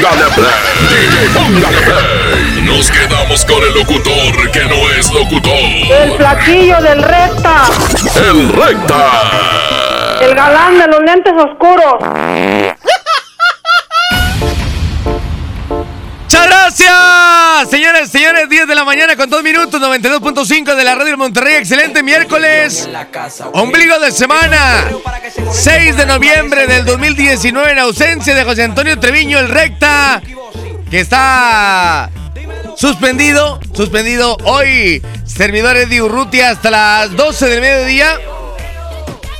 Póngale play, póngale play. Nos quedamos con el locutor que no es locutor. El flaquillo del recta. El recta. El galán de los lentes oscuros. ¡Muchas gracias! Señores, señores, 10 de la mañana con 2 minutos, 92.5 de la radio Monterrey. Excelente miércoles. Ombligo de semana. 6 de noviembre del 2019 en ausencia de José Antonio Treviño, el recta, que está suspendido. Suspendido hoy. Servidores de Urrutia hasta las 12 del mediodía.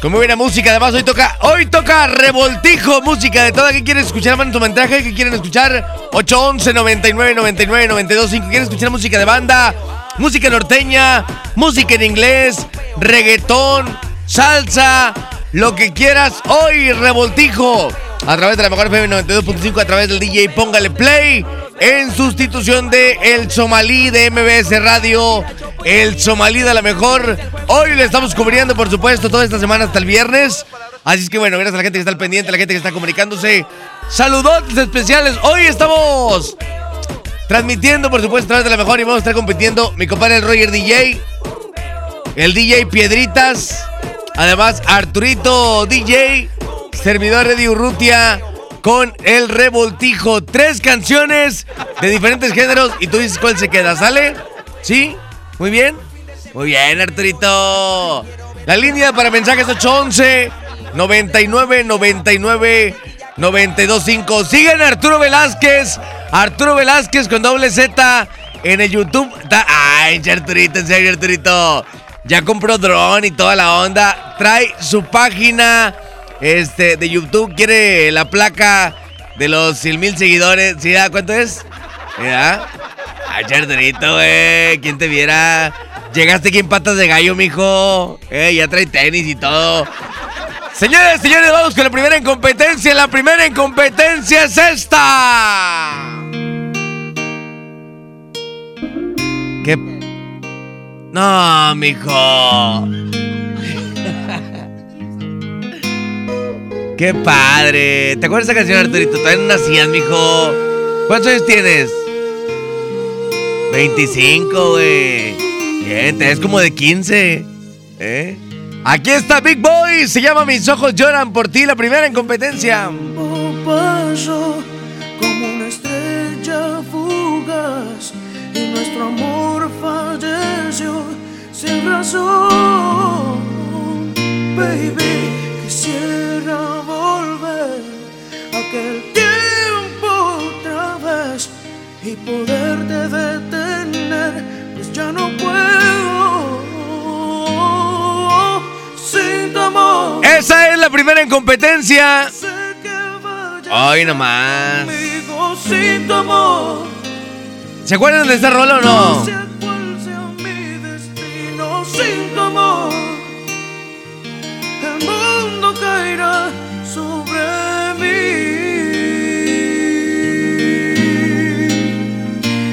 Como buena música, además hoy toca, hoy toca revoltijo, música de toda. ¿Qué quieren escuchar? Manden tu mensaje. ¿Qué quieren escuchar? 811 99 99 92 5. ¿Quieren escuchar música de banda? Música norteña, música en inglés, reggaetón, salsa, lo que quieras. Hoy revoltijo a través de la mejor FM 92.5 a través del DJ Póngale Play en sustitución de El Somalí de MBS Radio. El Somalí de la mejor. Hoy le estamos cubriendo, por supuesto, toda esta semana hasta el viernes. Así es que bueno, gracias a la gente que está al pendiente, a la gente que está comunicándose. Saludos especiales. Hoy estamos transmitiendo, por supuesto, a través de la mejor y vamos a estar compitiendo mi compadre el Roger DJ, el DJ Piedritas, además Arturito DJ, servidor de Urrutia con el revoltijo. Tres canciones de diferentes géneros y tú dices cuál se queda, ¿sale? ¿Sí? Muy bien. Muy bien, Arturito. La línea para mensajes 811 99 99 925. Sigan a Arturo Velázquez. Arturo Velázquez con doble Z en el YouTube. Ay, Arturito, en serio, Arturito. Ya compró dron y toda la onda. Trae su página este, de YouTube. Quiere la placa de los 100 mil seguidores. ¿Sí? ah? ¿Cuánto es? ¿Ya? Ay, Arturito, güey. ¿Quién te viera? Llegaste aquí en patas de gallo, mijo. Eh, ya trae tenis y todo. Señores, señores, vamos con la primera en competencia. La primera en competencia es esta. ¿Qué? No, mijo. Qué padre. ¿Te acuerdas de esa canción, Arturito? Todavía no nacías, mijo. ¿Cuántos años tienes? 25, güey. Bien, te ves como de 15. ¿Eh? Aquí está Big Boy. Se llama Mis ojos lloran por ti. La primera en competencia. Sin razón. Baby, quisiera volver a aquel tiempo otra vez y poderte detener, pues ya no puedo sin tu amor. Esa es la primera en competencia. Ay, nomás. conmigo sin tu amor. ¿Se acuerdan de esta rola o No sin tu amor. El mundo caerá sobre mí.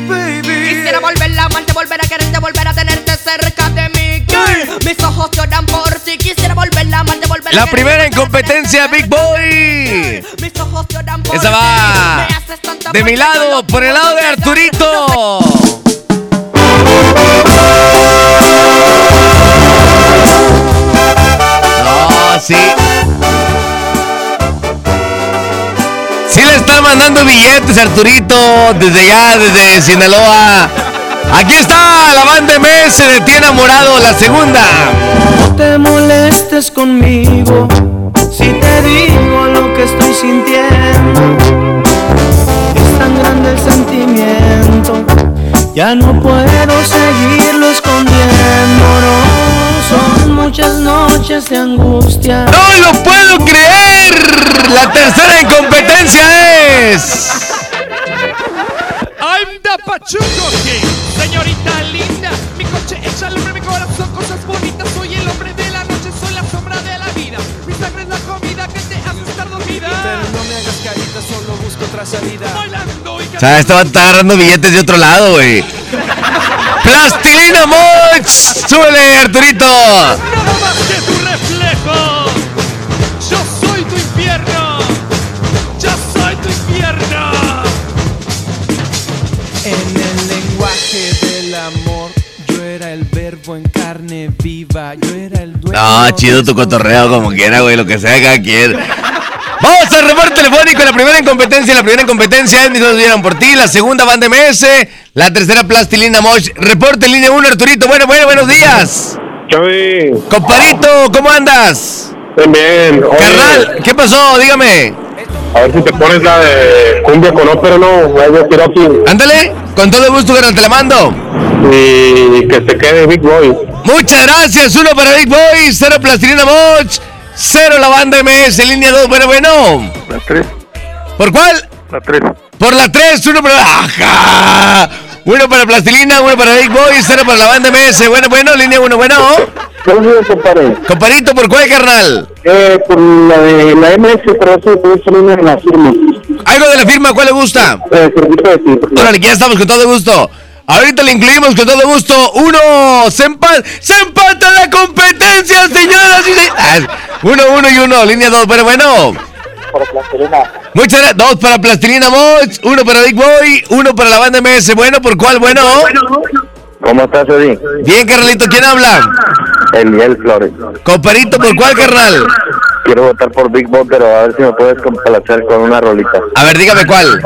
Baby. Quisiera volver a amarte, volver a quererte, volver a tenerte cerca de mí. Girl, mis ojos lloran por ti. Quisiera volver a amarte, volver a La primera en competencia, Big Boy. Mis ojos lloran por Esa va de mi lado, por el lado de. Arturito. No, sí. Le están mandando billetes, Arturito, desde allá, desde Sinaloa. Aquí está la banda MS de Ti Enamorado, la segunda. No te molestes conmigo si te digo lo que estoy sintiendo. Es tan grande el sentimiento, ya no puedo seguirlo escondiendo. No, muchas noches de angustia. ¡No lo puedo creer! La tercera en competencia es. I'm the Pachuco King, señorita linda. Mi coche echa lumbre, mi corazón, cosas bonitas. Soy el hombre de la noche, soy la sombra de la vida. Mi sangre es la comida que te hace estar dormida. no me hagas carita, solo busco otra salida. Bailando y O sea, estaba agarrando billetes de otro lado, güey. ¡Plastilina Moch! ¡Súbele, Arturito! No, chido tu cotorreo como quiera, güey, lo que sea cada quien. Vamos al reporte telefónico. La primera incompetencia, la primera incompetencia es mis dos vieron por ti. La segunda van de MS. La tercera plastilina Mosh. Reporte línea 1, Arturito. Bueno, bueno, buenos días. Chavi, Comparito, ¿cómo andas? bien, bien. Oye, Carnal, ¿qué pasó? Dígame. A ver si te pones la de cumbia con ópera, ¿no? Ándale, con todo gusto, carnal, te la mando. Y que se quede Big Boy. Muchas gracias. Uno para Big Boy, cero plastilina Moch, cero la banda MS, línea 2. Bueno, bueno. La 3, ¿Por cuál? la 3. Por la 3, uno para. ¡Ajá! Uno para plastilina, uno para Big Boy, cero para la banda MS. Bueno, bueno, línea 1, bueno. ¿Qué es compadre? Comparito, ¿por cuál, carnal? Eh, por la de la MS, pero eso es una en la firma. Algo de la firma, ¿cuál le gusta? Eh, servicio de. Órale, ya estamos con todo gusto. Ahorita le incluimos con todo gusto. Uno, se, empa- se empata la competencia, señoras y señores. Uno, uno y uno, línea dos. Bueno, bueno. Para plastilina. Muchas gracias. Dos para Plastilina Moch, uno para Big Boy, uno para la banda MS. Bueno, ¿por cuál? Bueno. ¿Cómo estás, Eddie? Bien, carnalito, ¿quién habla? Eliel Flores. Comparito, ¿por cuál, carnal? Quiero votar por Big Boy, pero a ver si me puedes complacer con una rolita. A ver, dígame cuál.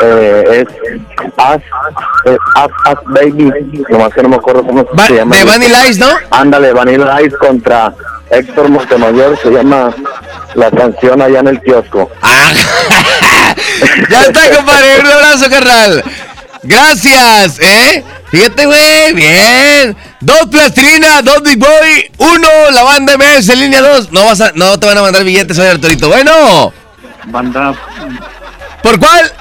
Eh, es As, es As, As Baby. Nomás que no me acuerdo cómo Va- se llama. de Vanilla Ice, ¿no? Ándale, Vanilla Ice contra Héctor Montemayor. Se llama la canción allá en el kiosco. Ah, ya está, compadre. Un abrazo, carnal. Gracias, ¿eh? Fíjate, güey, bien. Dos plastilina, dos Big Boy, uno la banda MS, línea dos. No vas a, no te van a mandar billetes hoy, Arturito. Bueno, Banda, ¿por cuál?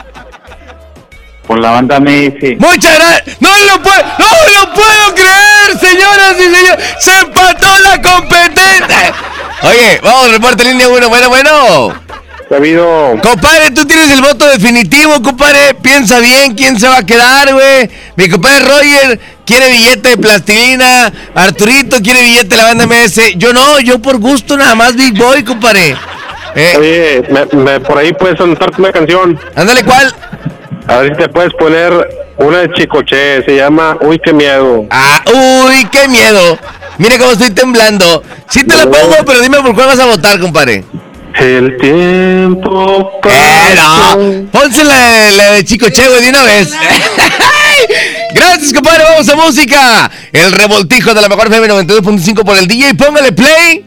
Por la banda Messi. Muchas gracias. No lo puedo, no lo puedo creer, señoras y señores. Se empató la competencia. Oye, vamos, reporte línea uno. Bueno, bueno. Ha habido Compadre, tú tienes el voto definitivo, compadre. Piensa bien quién se va a quedar, güey. Mi compadre Roger quiere billete de plastilina. Arturito quiere billete de la banda MS. Yo no, yo por gusto nada más Big Boy, compadre. Eh, Oye, me, me- por ahí puedes anotarte una canción. ándale, ¿cuál? A ver si te puedes poner una de Chicoche. Se llama Uy, qué miedo. Ah, uy, qué miedo. Mire cómo estoy temblando. Sí te la pongo, pero dime por cuál vas a votar, compadre. El tiempo Eh, pasa. no. Ponse la, de- la de Chico Che, güey, de una vez. Gracias, compadre. Vamos a música. El revoltijo de la mejor FM 92.5 por el DJ. Póngale play.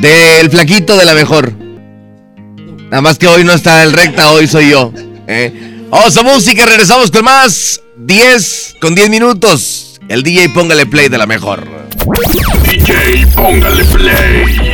Del flaquito de la mejor. Nada más que hoy no está el recta, hoy soy yo. ¿eh? Vamos música, regresamos con más. 10 con 10 minutos. El DJ póngale play de la mejor. DJ, póngale play.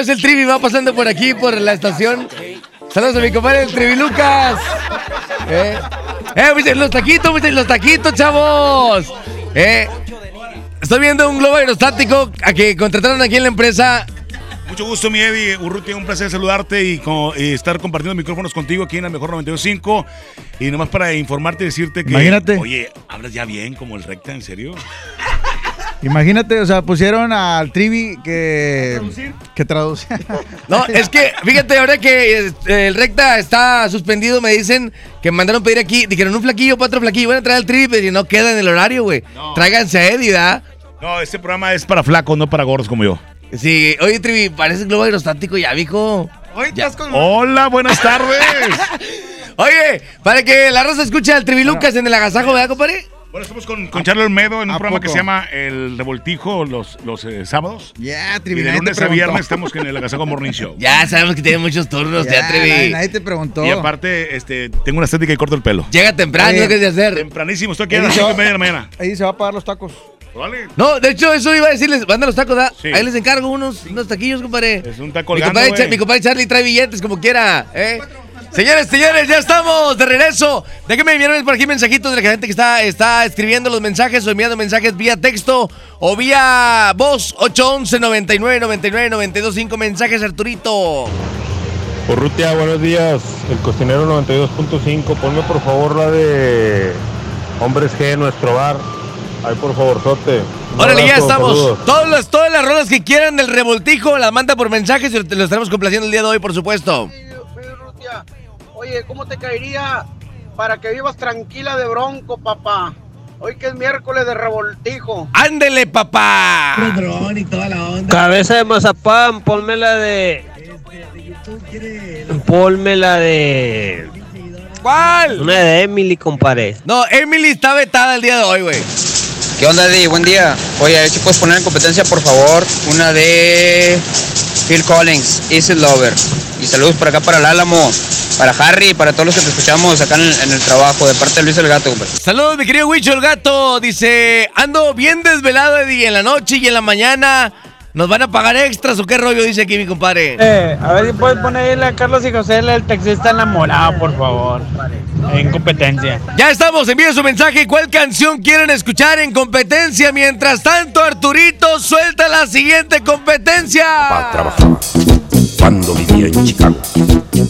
Es el Trivi, va pasando por aquí, por la estación. Saludos a mi compadre el Trivi Lucas. Eh, eh, los taquitos, los taquitos, chavos. Eh, estoy viendo un globo aerostático a que contrataron aquí en la empresa. Mucho gusto, mi Eddie Urrutia, un placer saludarte y, estar compartiendo micrófonos contigo aquí en la Mejor 92.5. Y nomás para informarte y decirte que... Imagínate. Oye, hablas ya bien como el recta, ¿en serio? Imagínate, o sea, pusieron al Trivi que. Que traduce. No, es que, fíjate, ahora que eh, el recta está suspendido, me dicen que mandaron pedir aquí. Dijeron un flaquillo, cuatro flaquillos. Van a traer al Trivi, pero no queda en el horario, güey. Tráiganse a Eddie, ¿verdad? No, este programa es para flacos, no para gordos como yo. Sí, oye, Trivi, parece globo aerostático ya, mijo. Hola, buenas tardes. Oye, para que la raza escuche al Trivi Lucas en el agasajo, ¿verdad, compadre? Bueno, estamos con, con Charlie Olmedo en un ¿A programa que poco? se llama El Revoltijo los, los eh, sábados. Ya, Y Trivi, de lunes a viernes estamos en el Agasajo Morning Show. Ya sabemos que tiene muchos turnos, ya, Ya, Trivi. nadie, te preguntó. Y aparte, este, tengo una estética y corto el pelo. Llega temprano, ¿qué es de hacer? Tempranísimo, estoy aquí a las Ahí 5 y media de la mañana. Ahí se va a pagar los tacos. Vale. No, de hecho, eso iba a decirles, manda los tacos, ¿da? Sí. Ahí les encargo unos, unos taquillos, compadre. Es un está mi, compadre, mi compadre Charlie trae billetes como quiera, ¿eh? Señores, señores, ya estamos de regreso. Déjenme enviarme por aquí mensajitos de la gente que está, está escribiendo los mensajes o enviando mensajes vía texto o vía voz 811 99 99 92 5 mensajes, Arturito. Urrutia, buenos días. El cocinero 92.5. Ponme por favor la de Hombres G, nuestro bar. Ahí por favor, Sote. Órale, ya estamos. saludos. Todas las, todas las rolas que quieran del revoltijo las manda por mensajes y los estaremos complaciendo el día de hoy, por supuesto. Oye, ¿cómo te caería para que vivas tranquila de bronco, papá? Hoy que es miércoles de revoltijo. ¡Ándele, papá! Cabeza de mazapán, ponme la de. Ponme la de. ¿Cuál? Una de Emily, compadre. No, Emily está vetada el día de hoy, güey. ¿Qué onda, Eddie? Buen día. Oye, a ver si puedes poner en competencia, por favor, una de Phil Collins, Easy Lover. Y saludos por acá para el Álamo, para Harry y para todos los que te escuchamos acá en el, en el trabajo, de parte de Luis el Gato, hombre. Saludos, mi querido Huicho el gato. Dice, ando bien desvelado Eddie, en la noche y en la mañana. ¿Nos van a pagar extras o qué rollo? Dice aquí mi compadre. Eh, a ver si puedes ponerle a Carlos y José el taxista enamorado, por favor. En competencia. Ya estamos, envíen su mensaje. ¿Cuál canción quieren escuchar en competencia? Mientras tanto, Arturito suelta la siguiente competencia. trabajaba cuando vivía en Chicago.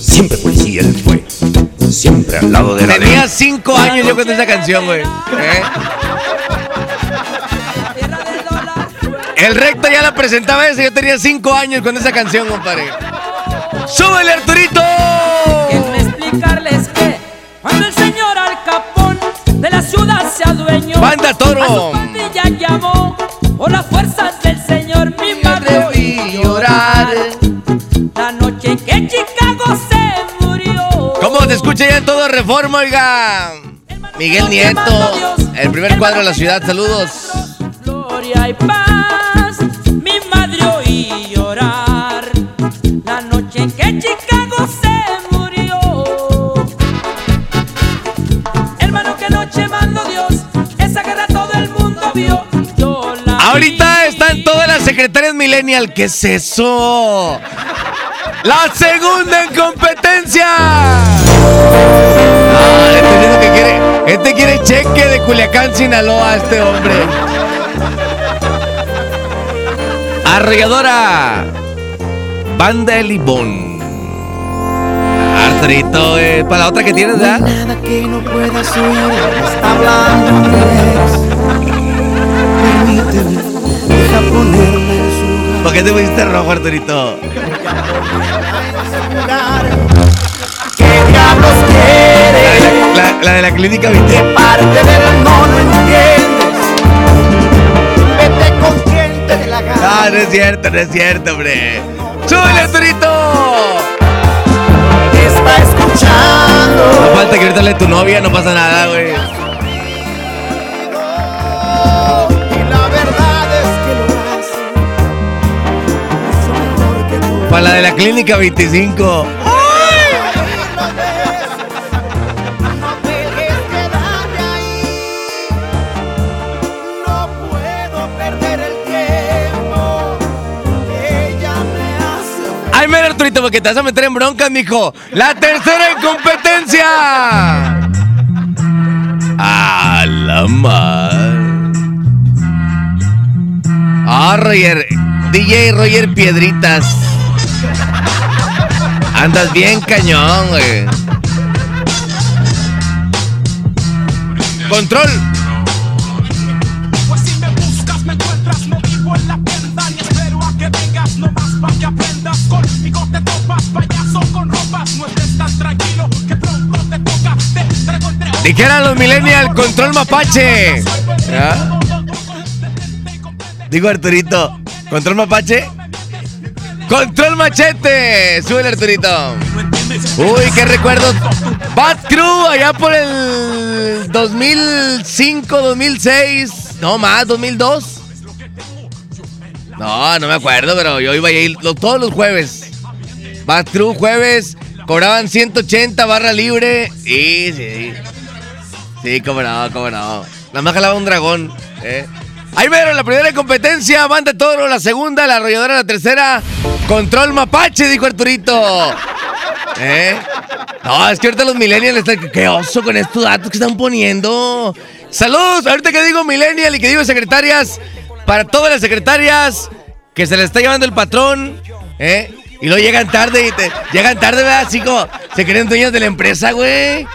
Siempre policía él fue, siempre al lado de la Tenía ley. cinco años yo con esa canción, güey. ¿Eh? El recto ya la presentaba ese, yo tenía cinco años con esa canción, compadre. ¡Súbele, Arturito! Déjenme explicarles que cuando el señor Al Capón de la ciudad se adueñó, ¡Banda Toro! a su pandilla llamó por las fuerzas del murió. ¿Cómo te escucha ya en todo Reforma, oiga? Miguel Nieto, el primer cuadro de la ciudad, saludos. Gloria y paz, mi madre oí llorar. La noche en que Chicago se murió. Hermano, que noche mandó Dios, esa guerra todo el mundo vio. Ahorita están todas las secretarias millennial. ¿Qué es eso? La segunda en competencia. Este quiere, cheque de Culiacán, Sinaloa, este hombre. Arrolladora. Banda El Libón. Arturito, güey. Para la otra que tienes, ¿verdad? Nada que no puedas hablando. Permíteme, deja lugar. ¿Por qué te pusiste rojo, Arturito? ¿Qué diablos quieres? La, la de la clínica 20. Parte del no lo entiendes. Vete consciente de la gana. Ah, no es cierto, no es cierto, hombre. ¡Súbele, Arturito! Está escuchando. No falta que ahorita le tu novia, no pasa nada, güey. La de la clínica 25. Perder el tiempo. Ella me hace. Ay, mira, Arturito, porque te vas a meter en broncas, mijo. La tercera en competencia. A la mar. Ah, Roger. DJ Roger Piedritas. Andas bien cañón, güey. Control. Pues si me buscas, me encuentras, no vivo en la penda, ni espero a que vengas, nomás pa' que aprendas. Conmigo te topas, payaso con ropas, no estés tan tranquilo, que pronto te toca, te traigo entre ojos. Dijeran los millennials, control mapache. Digo Arturito, control mapache. Control machete. Sube Arturito. Uy, qué recuerdos. Bad Crew allá por el 2005, 2006. No más, 2002. No, no me acuerdo, pero yo iba a ir todos los jueves. Bad Crew jueves. Cobraban 180 barra libre. Sí, sí. Sí, cómo no, cómo no. Nada más jalaba un dragón. ¿eh? Ahí vieron la primera competencia, Banda Toro, la segunda, la arrolladora, la tercera. Control Mapache, dijo Arturito. ¿Eh? No, es que ahorita los millennials están... ¡Qué oso con estos datos que están poniendo! ¡Saludos! Ahorita que digo millennial y que digo secretarias, para todas las secretarias que se les está llevando el patrón, ¿eh? Y luego llegan tarde y te... Llegan tarde, ¿verdad? Así se creen dueños de la empresa, güey.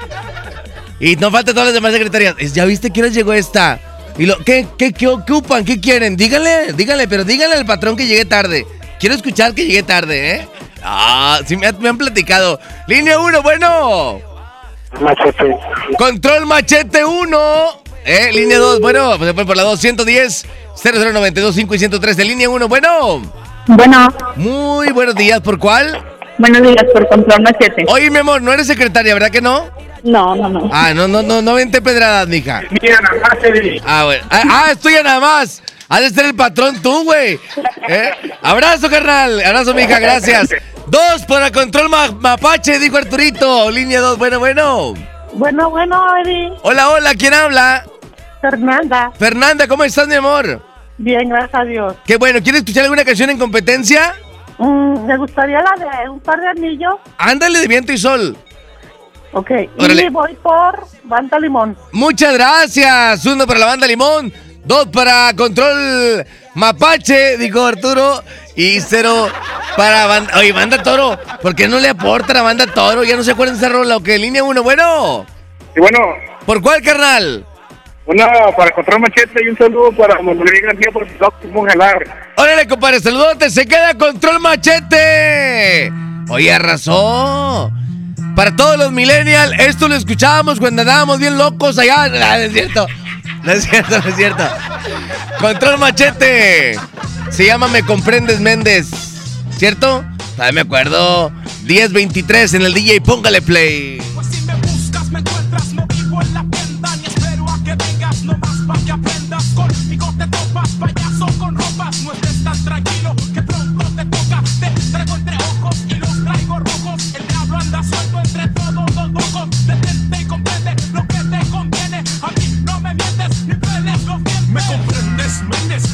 Y no falta todas las demás secretarias. ¿Ya viste que hora llegó esta? Y lo, ¿qué, qué, qué ocupan? ¿Qué quieren? Díganle, díganle, pero díganle al patrón que llegué tarde. Quiero escuchar que llegué tarde, ¿eh? Ah, sí, me, han- me han platicado. Línea 1, bueno. Machete. Control machete 1. Eh, línea 2, bueno, pues después por la 2, 110, 0092, 5 y 113. Línea 1, bueno. Bueno, Muy buenos días, ¿por cuál? buenos días por control machete. Oye, mi amor, no eres secretaria, ¿verdad que no? No, no, no. Ah, no, no, no, no vente pedradas, mija. Mira, nada más te. Ah, bueno. Ah, ah, estoy nada más. Has de ser el patrón tú, güey. ¿Eh? Abrazo, carnal. Abrazo, mija, gracias. Dos para control ma- mapache, dijo Arturito. Línea dos, bueno, bueno. Bueno, bueno, Eddie. Hola, hola, ¿quién habla? Fernanda. Fernanda, ¿cómo estás, mi amor? Bien, gracias a Dios. Qué bueno, ¿quieres escuchar alguna canción en competencia? Mm, me gustaría la de un par de anillos. Ándale de viento y sol. Ok. Órale. Y voy por Banda Limón. Muchas gracias. Uno para la banda Limón, dos para Control Mapache, dijo Arturo, y cero para banda. Oye, banda Toro, ¿por qué no le aporta a banda Toro? Ya no se acuerdan de esa rola, ¿o qué? Línea uno, bueno. Y bueno, ¿Por cuál, carnal? una para Control Machete y un saludo para Manuel García por su doctor Mongelar. Órale, compadre, saludote, se queda Control Machete. Oye, arrasó. Para todos los millennials, esto lo escuchábamos cuando andábamos bien locos allá. Ah, No, es cierto. No es cierto, no es cierto. Control Machete. Se llama Me Comprendes Méndez. ¿Cierto? Todavía me acuerdo. 1023 en el DJ, póngale play. Pues si me buscas, me encuentras, no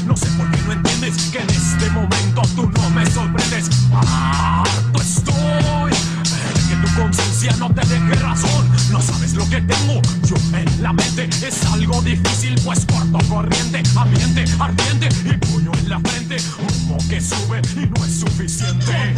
no sé por qué no entiendes que en este momento tú no me sorprendes. Harto estoy de que tu conciencia no te deje razón. No sabes lo que tengo yo en la mente. Es algo difícil, pues corto corriente, ambiente ardiente y puño en la frente. Humo que sube y no es suficiente.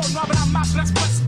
no habrá más respuesta.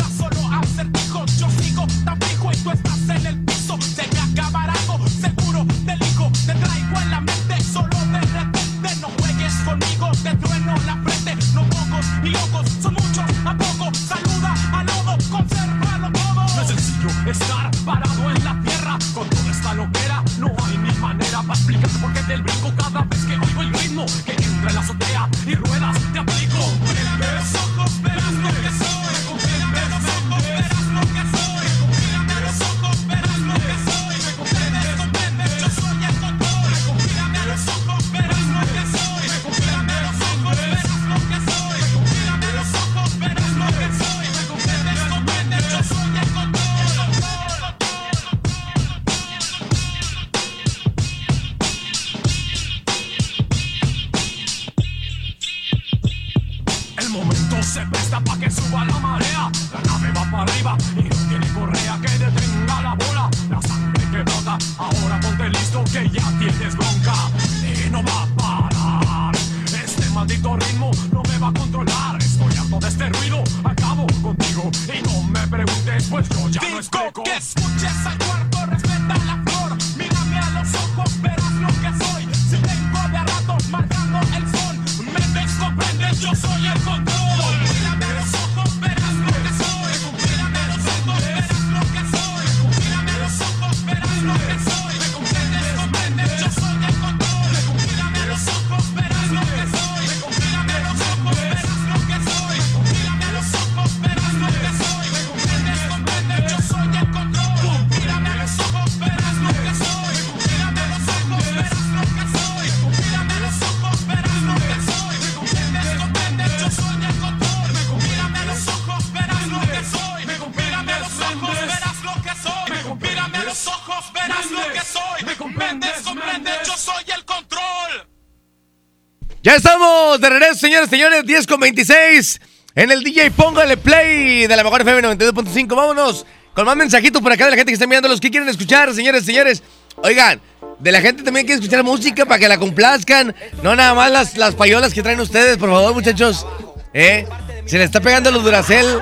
De regreso, señores, señores, 10 con 26. En el DJ Póngale Play de la mejor FM 92.5. Vámonos con más mensajitos por acá de la gente que está mirando los que quieren escuchar, señores, señores. Oigan, de la gente también quiere escuchar música para que la complazcan. No nada más las, las payolas que traen ustedes, por favor, muchachos. ¿Eh? Se le está pegando los Duracel.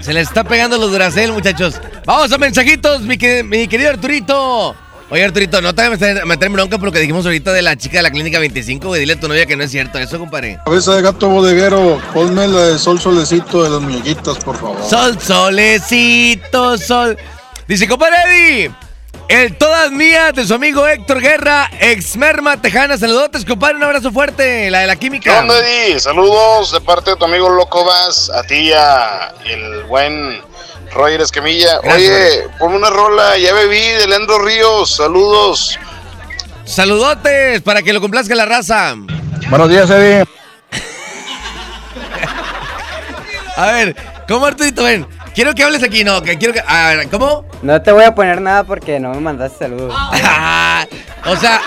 Se le está pegando los Duracel, muchachos. Vamos a mensajitos, mi, que- mi querido Arturito. Oye, Arturito, no te vayas a meter- meter en bronca por lo que dijimos ahorita de la chica de la clínica 25, güey. Dile a tu novia que no es cierto eso, compadre. Cabeza de gato bodeguero, ponme la de sol solecito de las muñequitas, por favor. Sol, solecito, sol. Dice, compadre Eddie, el todas mías de su amigo Héctor Guerra, ex merma tejana. Saludotes, compadre, un abrazo fuerte, la de la ¿Qué química. onda, Eddie? Saludos de parte de tu amigo Loco Vas, a ti y a el buen Roger Escamilla. Gracias, Oye, ponme una rola, ya bebí de Leandro Ríos, saludos. Saludotes para que lo complazca la raza. Buenos días, Eddie. A ver, ¿cómo Arturito? Ven, quiero que hables aquí, no, que quiero que... A ver, ¿cómo? No te voy a poner nada porque no me mandaste saludos. o sea,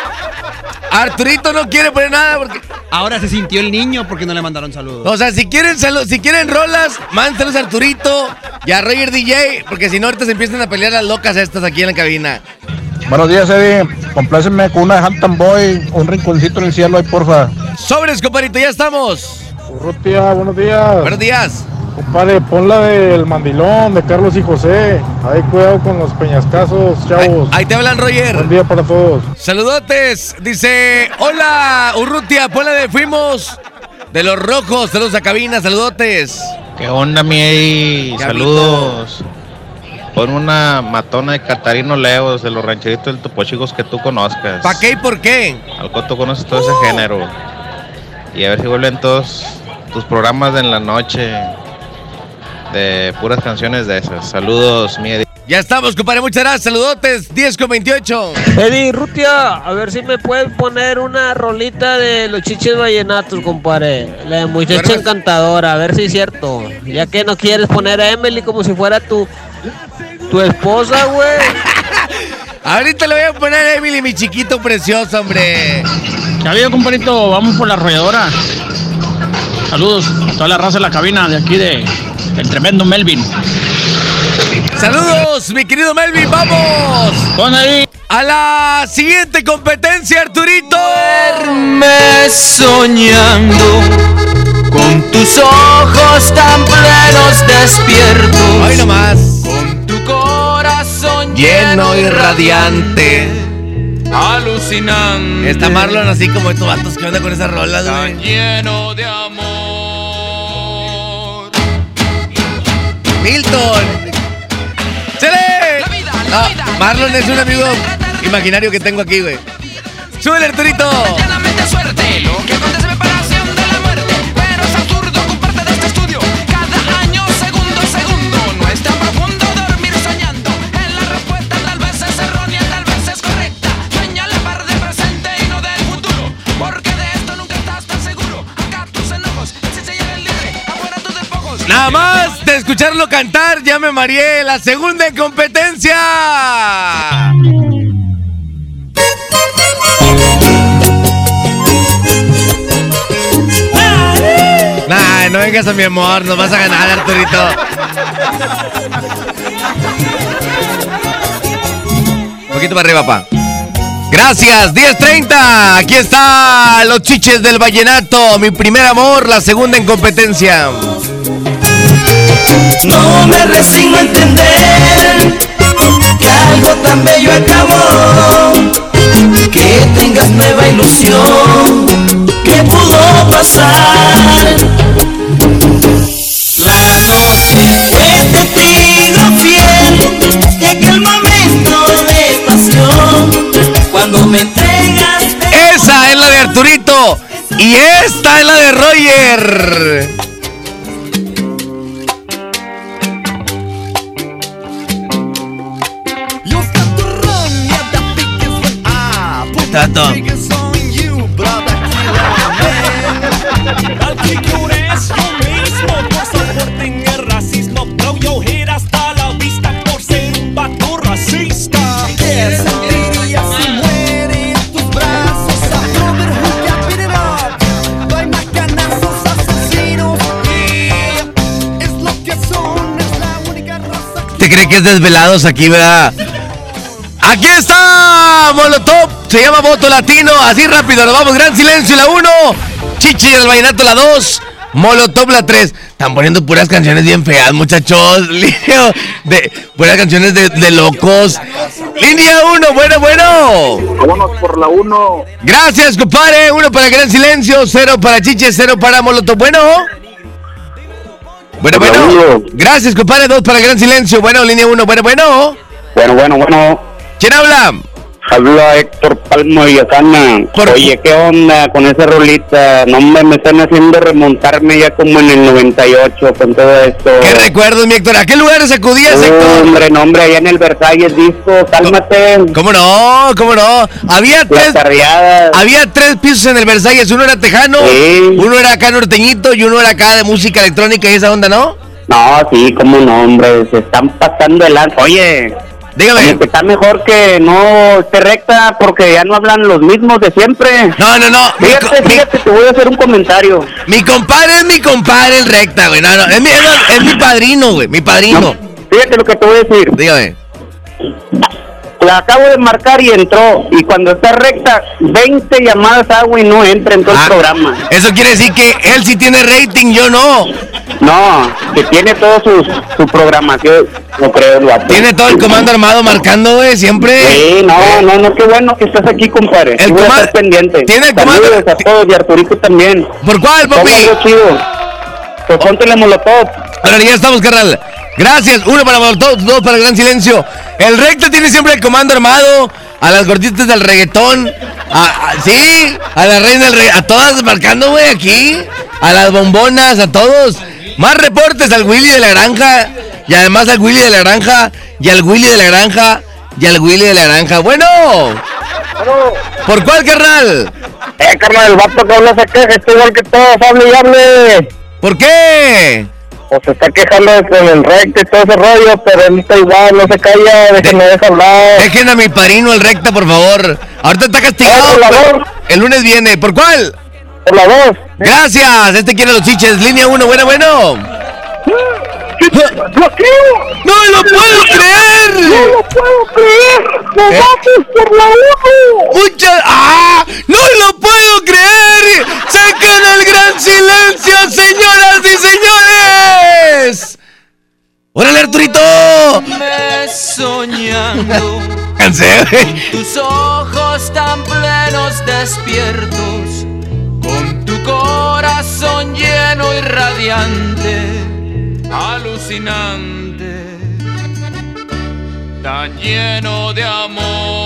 Arturito no quiere poner nada porque... Ahora se sintió el niño porque no le mandaron saludos. O sea, si quieren salu- si quieren rolas, mándalos a Arturito y a Roger DJ, porque si no ahorita se empiezan a pelear las locas estas aquí en la cabina. Buenos días, Eddie. Compláceme con una de Hampton Boy, un rinconcito en el cielo ahí, porfa. Sobres, compadrito, ya estamos. Urrutia, buenos días. Buenos días. Compadre, pon la del mandilón de Carlos y José. Ahí cuidado con los peñascasos, chavos. Ahí te hablan, Roger. Buen día para todos. Saludotes. Dice, hola, Urrutia, ponla de Fuimos de los Rojos. Saludos a cabina, saludotes. ¿Qué onda, mi. Saludos. Pon una matona de Catarino Leos de los rancheritos del Topo Chicos que tú conozcas. ¿Para qué y por qué? Algo tú conoces todo ese género. Y a ver si vuelven todos tus programas de en la noche de puras canciones de esas. Saludos, mi Eddie. Ya estamos, compadre, muchas gracias. Saludotes, 10 con 28. Eddie, Rutia, a ver si me pueden poner una rolita de los chiches vallenatos, compadre. La de muchacha encantadora, a ver si es cierto. Ya que no quieres poner a Emily como si fuera tu, tu esposa, güey. Ahorita le voy a poner a Emily, mi chiquito precioso, hombre. Ya había, compadrito, vamos por la arrolladora. Saludos a toda la raza de la cabina de aquí de el tremendo Melvin. Saludos, mi querido Melvin, vamos. Pon ahí. A la siguiente competencia, Arturito. Duerme soñando con tus ojos tan plenos despiertos. Hoy nomás. Con tu corazón Lleno y radiante. alucinante. Está Marlon así como estos vatos que andan con esas rolas, güey. lleno de amor. Milton. ¡Chale! No, Marlon es un amigo imaginario que tengo aquí, güey. ¡Súbele, Arturito! Llanamente suerte, lo que acontece me para Nada más de escucharlo cantar, ya me mareé. La segunda en competencia. Nah, no vengas a mi amor, nos vas a ganar, Arturito. Un poquito para arriba, papá. Gracias, 10.30. Aquí está los chiches del vallenato. Mi primer amor, la segunda en competencia. No me resigno a entender que algo tan bello acabó. Que tengas nueva ilusión, que pudo pasar. La noche fue testigo fiel de aquel momento de pasión. Cuando me entregas Esa es la de Arturito. Y esta es la de Roger. ¿Te cree que es desvelados aquí, verdad? Aquí está Molotov, se llama Voto Latino, así rápido, nos vamos, Gran Silencio la 1, Chichi del Vallenato la 2, Molotov la 3. Están poniendo puras canciones bien feas, muchachos. Línea de puras canciones de, de locos. Línea 1, bueno, bueno. Vámonos por la 1. Gracias, compadre. Uno para Gran Silencio, cero para Chiche, cero para Molotov. Bueno. Bueno, bueno. Gracias, compadre. Dos para Gran Silencio. Bueno, línea 1. Bueno, bueno. Bueno, bueno, bueno. ¿Quién habla? Habla Héctor Palmo Villasana. Oye, ¿qué onda con esa rolita? No me, me están haciendo remontarme ya como en el 98 con todo esto. ¿Qué recuerdos, mi Héctor? ¿A qué lugares acudías, Uh, Héctor? Hombre, no, hombre, allá en el Versalles disco, cálmate. ¿Cómo no? ¿Cómo no? Había tres, había tres pisos en el Versalles. Uno era tejano, uno era acá norteñito y uno era acá de música electrónica y esa onda, ¿no? No, sí, cómo no, hombre, se están pasando el lanza. Oye, dígame. Que está mejor que no esté recta porque ya no hablan los mismos de siempre. No, no, no. Fíjate, fíjate, te voy a hacer un comentario. Mi compadre es mi compadre el recta, güey. No, no, es mi, es, es mi padrino, güey. Mi padrino. Fíjate lo que te voy a decir. Dígame. La acabo de marcar y entró. Y cuando está recta, 20 llamadas hago y no entra en todo el programa. Eso quiere decir que él sí tiene rating, yo no. No, que tiene todo su, su programación, no creo. Tiene todo el comando armado marcando, güey, siempre. Sí, no, no, no, qué bueno que estás aquí, compadre. El comando- pendiente. tiene el comando- Saludos a todos y Arturito también. ¿Por cuál, papi? Chido. Pues ponte la molotov. Ahora ya estamos, carnal. Gracias. Uno para Molotov, dos para Gran Silencio. El recta tiene siempre el comando armado. A las gorditas del reggaetón. A, a- sí, a la reina del reggaetón. A todas marcando, güey, aquí. A las bombonas, a todos. Más reportes al Willy de la Granja. Y además al Willy de la Granja. Y al Willy de la Granja. Y al Willy de la Granja. Bueno. ¿Por cuál, carnal? Eh, carnal, el vato que habla se queja, está igual que todos, hable y hable. ¿Por qué? Pues se está quejando con el recto y todo ese rollo, pero él está igual, no se calla, déjenme dejar hablar. Dejen a mi padrino el recta, por favor. Ahorita está castigado. por la pero dos. el lunes viene. ¿Por cuál? Por la dos. Gracias. Este quiere los chiches. Línea 1. Bueno, bueno. ¡No lo puedo creer! ¡No lo puedo creer! ¡Nos vamos por la 1! ¡Muchas! ¡Ah! ¡No lo puedo creer! ¡Sacan el gran silencio, señoras y señores! ¡Órale, Arturito! Me soñando güey. tus ojos tan plenos despiertos, con tu corazón lleno y radiante, alucinante, tan lleno de amor.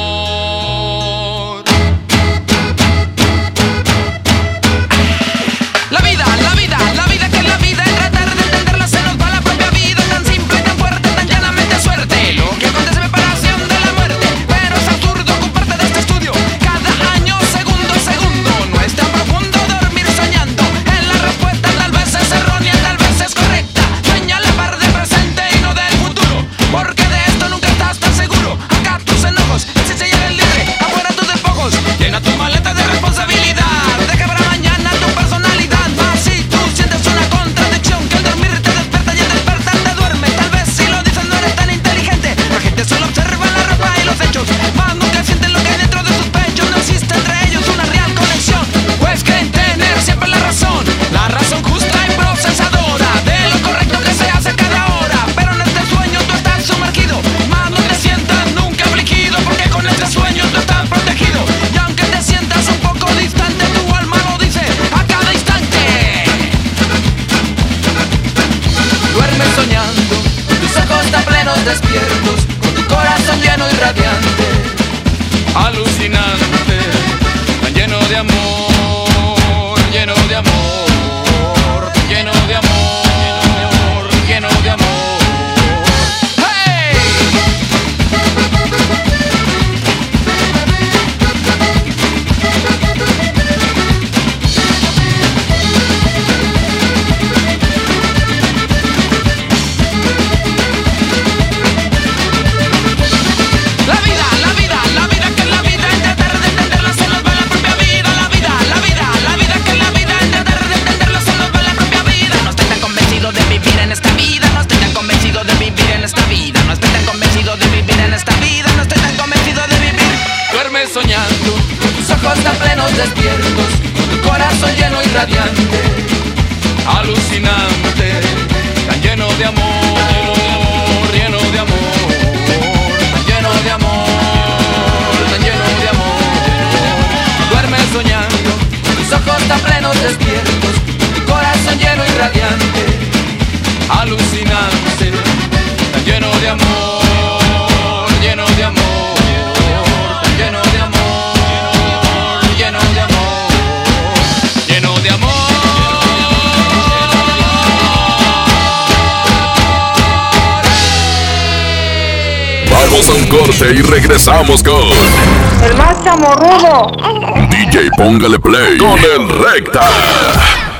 El Recta.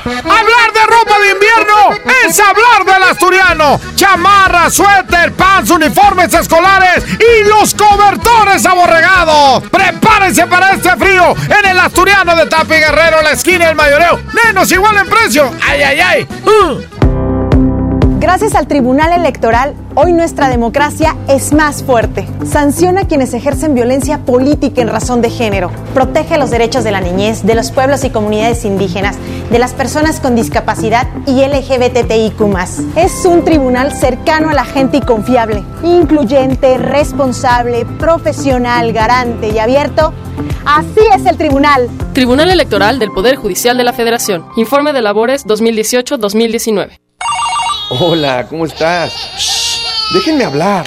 Hablar de ropa de invierno es hablar del asturiano. Chamarra, suéter, pants, uniformes escolares y los cobertores aborregados. Prepárense para este frío en el asturiano de Tapi Guerrero, la esquina del mayoreo. Menos igual en precio. ¡Ay, ay, ay! Uh. Gracias al Tribunal Electoral, hoy nuestra democracia es más fuerte. Sanciona a quienes ejercen violencia política en razón de género. Protege los derechos de la niñez, de los pueblos y comunidades indígenas, de las personas con discapacidad y LGBTIQ. Es un tribunal cercano a la gente y confiable, incluyente, responsable, profesional, garante y abierto. Así es el tribunal. Tribunal Electoral del Poder Judicial de la Federación. Informe de labores 2018-2019. Hola, ¿cómo estás? Shh, déjenme hablar.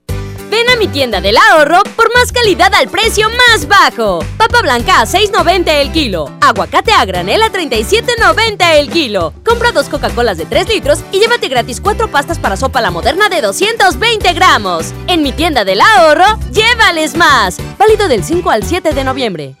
Ven a mi tienda del ahorro por más calidad al precio más bajo. Papa blanca a 6.90 el kilo. Aguacate a granel a 37.90 el kilo. Compra dos Coca-Colas de 3 litros y llévate gratis cuatro pastas para sopa la moderna de 220 gramos. En mi tienda del ahorro, llévales más. Válido del 5 al 7 de noviembre.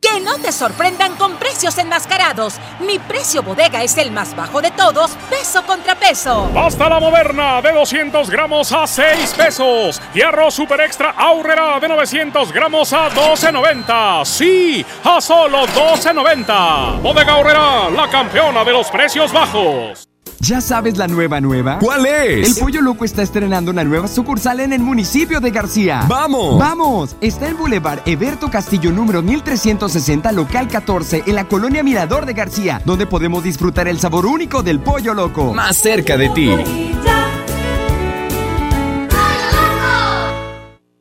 Que no te sorprendan con precios enmascarados. Mi precio bodega es el más bajo de todos, peso contra peso. Pasta la moderna de 200 gramos a 6 pesos. Y arroz super extra aurrera de 900 gramos a 12.90. Sí, a solo 12.90. Bodega aurrera, la campeona de los precios bajos. ¿Ya sabes la nueva nueva? ¿Cuál es? El Pollo Loco está estrenando una nueva sucursal en el municipio de García. ¡Vamos! ¡Vamos! Está en Boulevard Eberto Castillo número 1360, local 14, en la colonia Mirador de García, donde podemos disfrutar el sabor único del Pollo Loco. Más cerca de ti.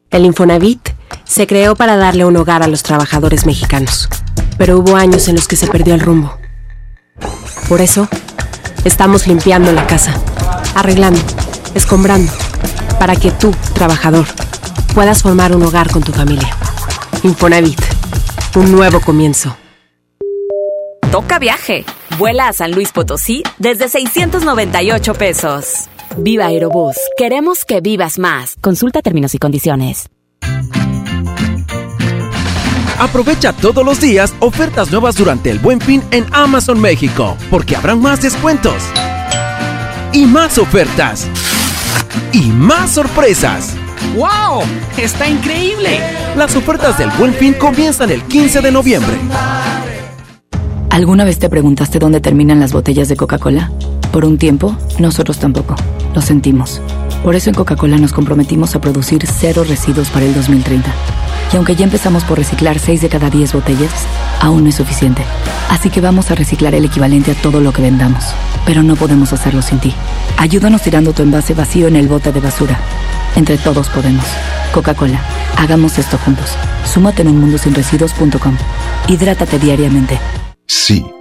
El Infonavit se creó para darle un hogar a los trabajadores mexicanos, pero hubo años en los que se perdió el rumbo. Por eso, Estamos limpiando la casa, arreglando, escombrando, para que tú, trabajador, puedas formar un hogar con tu familia. Infonavit, un nuevo comienzo. Toca viaje. Vuela a San Luis Potosí desde 698 pesos. Viva Aerobús. Queremos que vivas más. Consulta términos y condiciones. Aprovecha todos los días ofertas nuevas durante el Buen Fin en Amazon México, porque habrán más descuentos y más ofertas y más sorpresas. ¡Wow! ¡Está increíble! Las ofertas del Buen Fin comienzan el 15 de noviembre. ¿Alguna vez te preguntaste dónde terminan las botellas de Coca-Cola? Por un tiempo, nosotros tampoco. Lo sentimos. Por eso en Coca-Cola nos comprometimos a producir cero residuos para el 2030. Y aunque ya empezamos por reciclar 6 de cada 10 botellas, aún no es suficiente. Así que vamos a reciclar el equivalente a todo lo que vendamos. Pero no podemos hacerlo sin ti. Ayúdanos tirando tu envase vacío en el bote de basura. Entre todos podemos. Coca-Cola, hagamos esto juntos. Súmate en unmundosinresiduos.com. Hidrátate diariamente. Sí,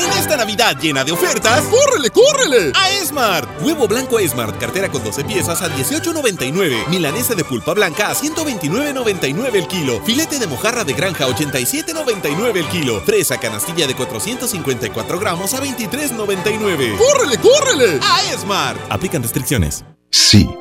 En esta Navidad llena de ofertas, ¡córrele, córrele! A Esmart. Huevo blanco Esmart, cartera con 12 piezas a 18.99. Milanesa de pulpa blanca a 129.99 el kilo. Filete de mojarra de granja a 87.99 el kilo. Fresa canastilla de 454 gramos a 23.99. ¡Córrele, córrele! A Esmart. Aplican restricciones. Sí,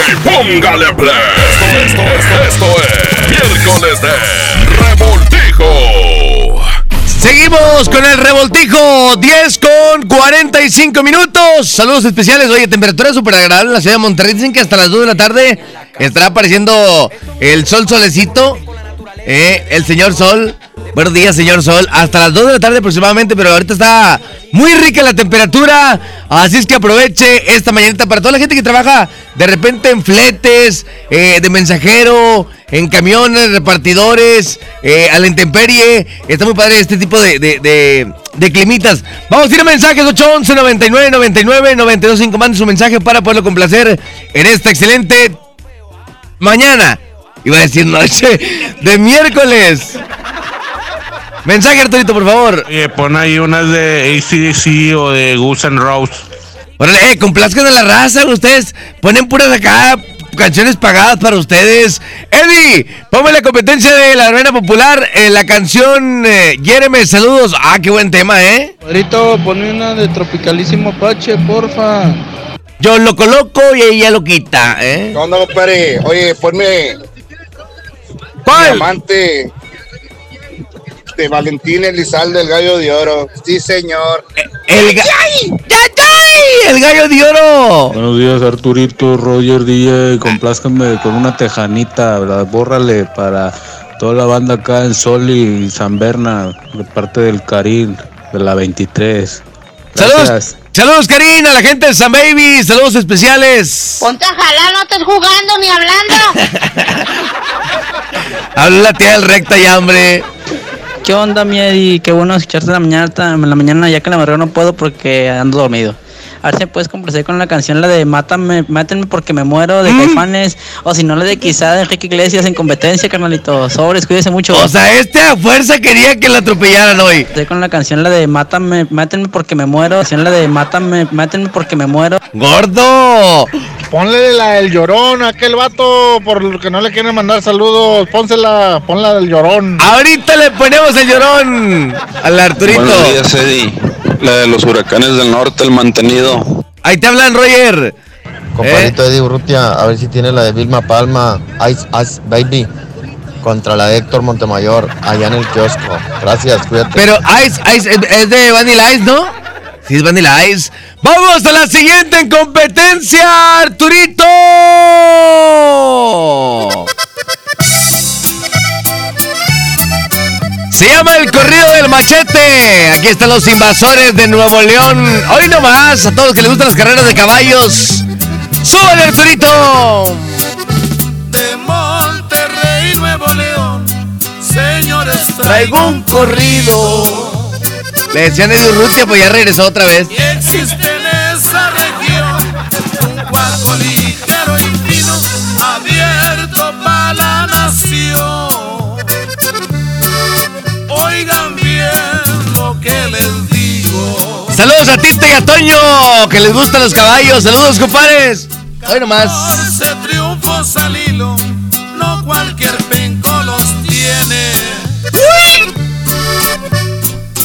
DJ Póngale Play. Esto, esto, esto, es miércoles de Revoltijo. Seguimos con el revoltijo, 10 con 45 minutos. Saludos especiales. Oye, temperatura súper agradable en la ciudad de Monterrey. Dicen que hasta las 2 de la tarde estará apareciendo el sol solecito. Eh, el señor sol. Buenos días, señor sol. Hasta las 2 de la tarde aproximadamente, pero ahorita está muy rica la temperatura. Así es que aproveche esta mañanita para toda la gente que trabaja de repente en fletes, eh, de mensajero, en camiones, repartidores, eh, a la intemperie. Está muy padre este tipo de, de, de, de climitas. Vamos a ir a mensajes 811 99 99 925. Mande su mensaje para poderlo complacer en esta excelente mañana. Iba a decir noche de miércoles. Mensaje, Arturito, por favor. Oye, pon ahí unas de ACDC o de Guns N' Roses. Órale, eh, complazcan a la raza, ustedes ponen puras acá canciones pagadas para ustedes. Eddie, ponme la competencia de la arena popular, eh, la canción eh, Yéreme, saludos. Ah, qué buen tema, ¿eh? Padrito, ponme una de Tropicalísimo Apache, porfa. Yo lo coloco y ella lo quita, ¿eh? ¿Qué onda, compadre? Oye, ponme... ¿Cuál? Diamante de Valentín Elizalde, el gallo de oro. Sí, señor. El, ga el gallo de oro. Buenos días, Arturito, Roger DJ. Complázcanme con una tejanita, ¿verdad? Bórrale para toda la banda acá en Sol y San Berna, de parte del Caril, de la 23. Saludos, saludos Karina, a la gente de San Baby, saludos especiales. Ponte a jalar, no estés jugando ni hablando. Habla la tía del recta ya, hombre. ¿Qué onda, Miedi? Qué bueno escucharte en la mañana, la mañana ya que la madrugada no puedo porque ando dormido. A ver si me puedes complacer con la canción, la de Mátame, Mátenme porque me muero, de Caifanes. O si no, la de quizá de Enrique Iglesias en competencia, carnalito. Sobres, cuídese mucho. O sea, este a fuerza quería que la atropellaran hoy. Estoy con la canción, la de Mátame, Mátenme porque me muero. La canción, la de Mátame, Mátenme porque me muero. ¡Gordo! Ponle la del llorón a aquel vato por lo que no le quieren mandar saludos. Pónsela, ponla del llorón. Ahorita le ponemos el llorón al Arturito. Buenos días, Eddie. La de los huracanes del norte, el mantenido. Ahí te hablan, Roger. Compadrito Eddie Urrutia, a ver si tiene la de Vilma Palma, Ice Ice Baby, contra la de Héctor Montemayor, allá en el kiosco. Gracias, cuídate. Pero Ice, Ice, es de Vanilla Ice, ¿no? Sí, es Vanilla Ice. Vamos a la siguiente en competencia, Arturito. Se llama el corrido del machete. Aquí están los invasores de Nuevo León. Hoy nomás, a todos los que les gustan las carreras de caballos. ¡Súbale, Arturito! De Monterrey, Nuevo León, señores, Traigo un corrido. Le decían Eddie Urrutia, pues ya regresó otra vez. Y existe en esa región un cuarto ligero y fino abierto para la nación. Saludos a Tita y a Toño, que les gustan los caballos. Saludos, compadres. Hoy nomás. Catorce triunfos al hilo, no cualquier penco los tiene.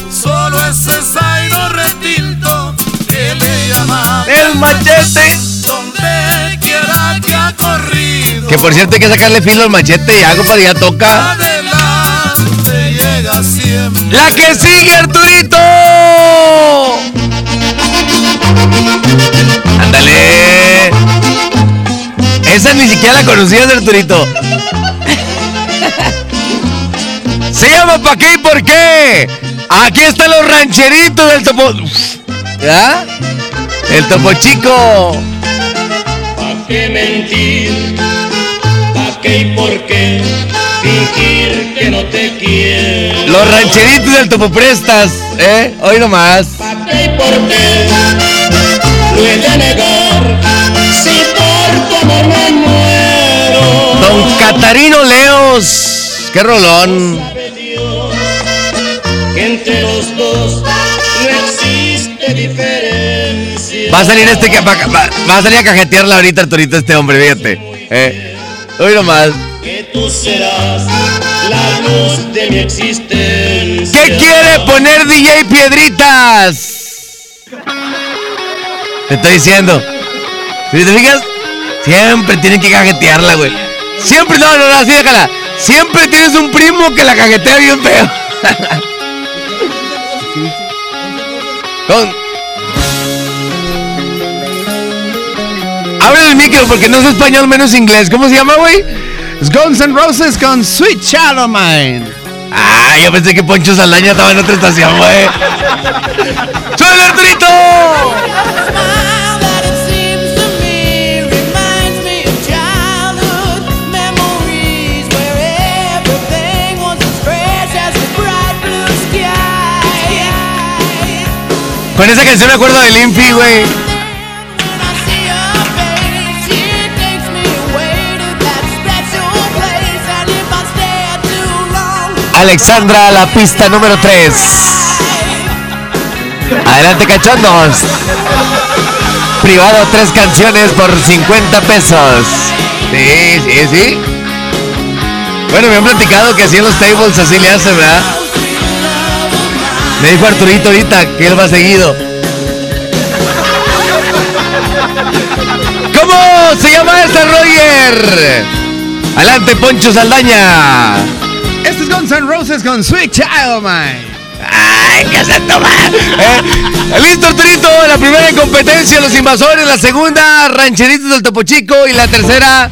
Solo ese Zaino retinto que le El machete. Donde quiera que ha corrido. Que por cierto hay que sacarle filo al machete y algo para ya toca. Adelante llega siempre. La que sigue, Arturito. Ándale. Esa ni siquiera la conocías, Arturito. Se llama ¿Pa qué y por qué? Aquí están los rancheritos del topo. ¿Ya? El topo chico. ¿Pa qué mentir? ¿Pa qué y por qué? Fingir que no te quiero. Los rancheritos del topo prestas. ¿Eh? Hoy nomás. ¿Pa qué y por qué? De negar. Si por tu amor me muero. Don Catarino Leos. Qué rolón. Que entre los dos no existe diferencia. Va a salir este que va, va- va a salir a cajetearla ahorita Arturito este hombre, fíjate. Eh. Hoy nomás. Que tú serás la luz de mi existencia. ¿Qué quiere poner DJ Piedritas? Te estoy diciendo. Si te fijas, siempre tienen que cajetearla, güey. Siempre, no, no, no, así déjala. Siempre tienes un primo que la cajetea bien feo. Con... Abre el micro porque no es español menos inglés. ¿Cómo se llama, güey? Guns N' Roses con Sweet Child of Mine. Ah, yo pensé que Poncho Saldaña estaba en otra estación, güey. ¡Súbele, Arturito! Con esa canción me acuerdo de Limpy, güey. Alexandra, la pista número 3. Adelante, cachondos. Privado, tres canciones por 50 pesos. Sí, sí, sí. Bueno, me han platicado que así en los tables así le hacen, ¿verdad? Me dijo Arturito ahorita que él va seguido. ¿Cómo se llama esta, Roger? Adelante, Poncho Saldaña. Este es Guns N' Roses con Sweet Child of Mine. ¡Ay, qué se toma! Eh, Listo, Arturito. La primera en competencia, los invasores. La segunda, rancheritos del Topo Chico. Y la tercera,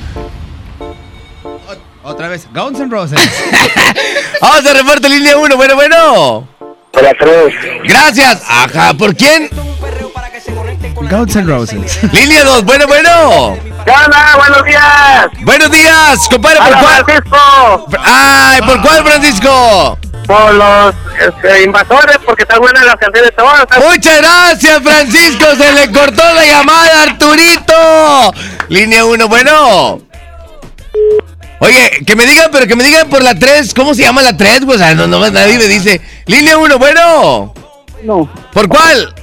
Otra vez, Guns N' Roses. Vamos a reporte línea 1, bueno, bueno. Para tres. Gracias. Ajá, ¿por quién? Guns N' Roses. Línea 2, bueno, bueno. ¿Qué onda? Buenos días. Buenos días, compadre, ¿por cuál? Francisco. Ay, ¿por cuál, Francisco? Por los este, invasores, porque están buenas las canciones todas. Muchas gracias, Francisco. Se le cortó la llamada, Arturito. Línea 1, bueno. Oye, que me digan, pero que me digan por la 3. ¿Cómo se llama la 3? O sea, no, no, nadie me dice. Línea 1, bueno. No. ¿Por cuál?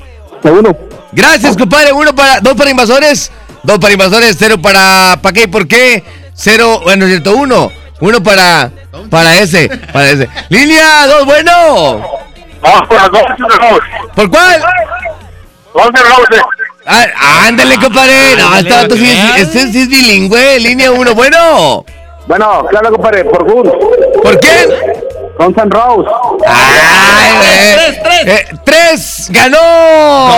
La uno. Gracias, compadre. Uno para, dos para invasores. Dos para invasores, cero para. ¿Para qué? ¿Por qué? Cero, bueno, es cierto, uno. Uno para. Para ese, para ese. Línea dos, bueno. Vamos por las Guns Roses. ¿Por cuál? Guns Roses. Ah, ándale, compadre. No, este vato sí es, este sí es bilingüe. Línea uno, bueno. Bueno, claro, compadre, por Guns. ¿Por quién? Guns N' Roses. Ay, güey. Tres, tres. Eh, tres, ganó.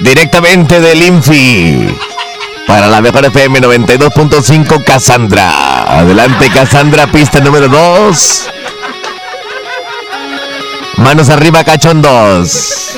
Directamente del Infi. Para la mejor FM 92.5, Cassandra. Adelante, Cassandra, pista número 2. Manos arriba, cachondos.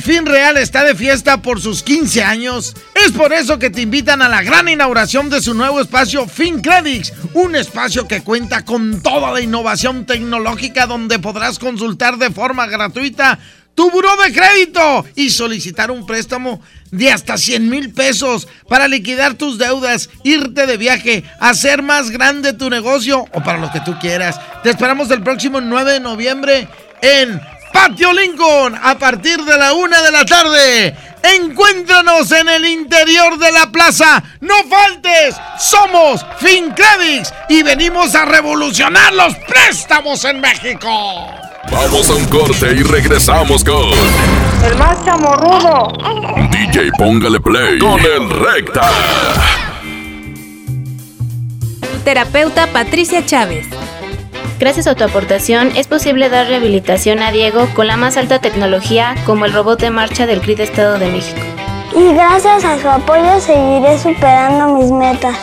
Fin Real está de fiesta por sus 15 años? Es por eso que te invitan a la gran inauguración de su nuevo espacio Fin Credits, un espacio que cuenta con toda la innovación tecnológica donde podrás consultar de forma gratuita tu buró de crédito y solicitar un préstamo de hasta 100 mil pesos para liquidar tus deudas, irte de viaje, hacer más grande tu negocio o para lo que tú quieras. Te esperamos el próximo 9 de noviembre en Patio Lincoln a partir de la una de la tarde. Encuéntranos en el interior de la plaza. No faltes. Somos FinCredits y venimos a revolucionar los préstamos en México. Vamos a un corte y regresamos con El más chamorrudo. DJ Póngale Play con el Recta. Terapeuta Patricia Chávez. Gracias a tu aportación es posible dar rehabilitación a Diego con la más alta tecnología como el robot de marcha del CRID Estado de México. Y gracias a su apoyo seguiré superando mis metas.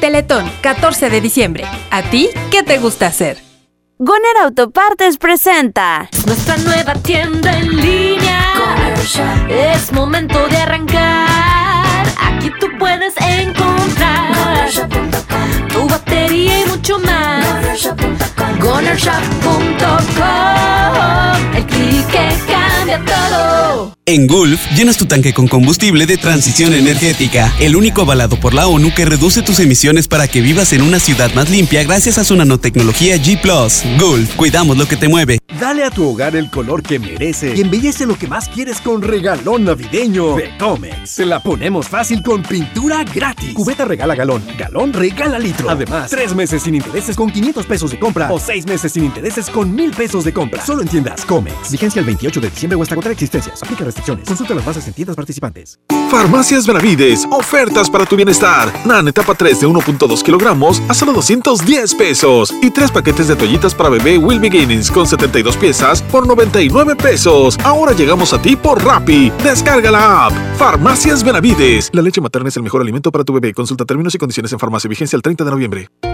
Teletón, 14 de diciembre. ¿A ti qué te gusta hacer? Goner Autopartes presenta Nuestra nueva tienda en línea. Es momento de arrancar. Aquí tú puedes encontrar tu batería y mucho más. GonerShop.com El clic cambia todo. En Gulf, llenas tu tanque con combustible de transición energética, el único avalado por la ONU que reduce tus emisiones para que vivas en una ciudad más limpia gracias a su nanotecnología G ⁇ Gulf, cuidamos lo que te mueve. Dale a tu hogar el color que merece y embellece lo que más quieres con regalón navideño de Comex. Se la ponemos fácil con pintura gratis. Cubeta regala galón, galón regala litro. Además, tres meses sin intereses con 500 pesos de compra o seis meses sin intereses con 1000 pesos de compra. Solo en tiendas Comex. Vigencia el 28 de diciembre o hasta agotar existencias. Aplica restricciones. Consulta las bases en tiendas participantes. Farmacias Benavides, ofertas para tu bienestar. Nan etapa 3 de 1.2 kilogramos a solo 210 pesos. Y tres paquetes de toallitas para bebé Will Beginnings con 72 piezas por 99 pesos. Ahora llegamos a ti por Rappi. Descarga la app. Farmacias Benavides. La leche materna es el mejor alimento para tu bebé. Consulta términos y condiciones en farmacia. Vigencia el 30 de noviembre.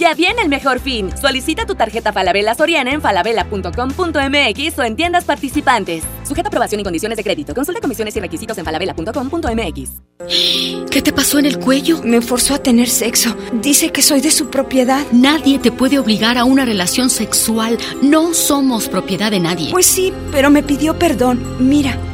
Ya viene el mejor fin. Solicita tu tarjeta Falabella Soriana en falabella.com.mx o en tiendas participantes. Sujeta aprobación y condiciones de crédito. Consulta comisiones y requisitos en falabella.com.mx. ¿Qué te pasó en el cuello? Me forzó a tener sexo. Dice que soy de su propiedad. Nadie te puede obligar a una relación sexual. No somos propiedad de nadie. Pues sí, pero me pidió perdón. Mira,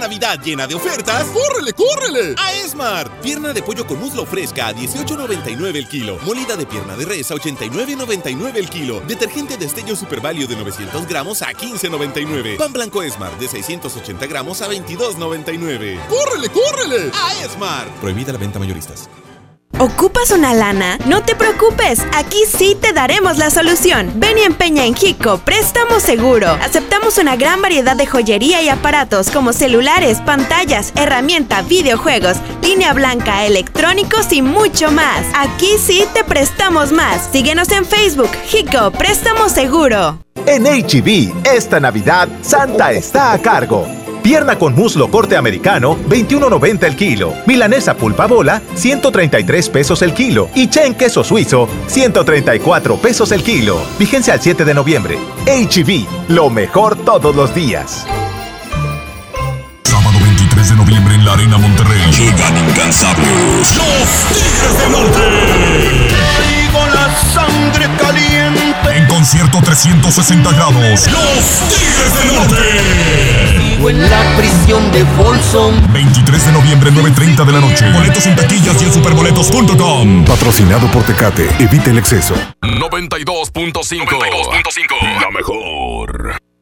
Navidad llena de ofertas, ¡córrele, córrele! A Esmart. Pierna de pollo con muslo fresca a 18.99 el kilo. Molida de pierna de res a 89.99 el kilo. Detergente Destello Super Value de 900 gramos a 15.99. Pan blanco Esmart de 680 gramos a 22.99. ¡Córrele, córrele! A Esmart. Prohibida la venta mayoristas. ¿Ocupas una lana? No te preocupes, aquí sí te daremos la solución. Ven y empeña en Jico, préstamo seguro. Aceptamos una gran variedad de joyería y aparatos como celulares, pantallas, herramienta, videojuegos, línea blanca, electrónicos y mucho más. Aquí sí te prestamos más. Síguenos en Facebook, Jico, préstamo seguro. En HB, esta Navidad, Santa está a cargo. Pierna con muslo corte americano, 21.90 el kilo. Milanesa pulpa bola, 133 pesos el kilo. Y chen queso suizo, 134 pesos el kilo. Vigencia al 7 de noviembre. HB, lo mejor todos los días. Sábado 23 de noviembre en la Arena Monterrey. Llegan incansables. Los Tigres del Norte. Con la sangre caliente. En concierto 360 grados. Los Tigres del Norte. Vivo en la prisión de Folsom. 23 de noviembre, 9.30 de la noche. Boletos en taquillas y en superboletos.com. Patrocinado por Tecate. Evite el exceso. 92.5. La mejor.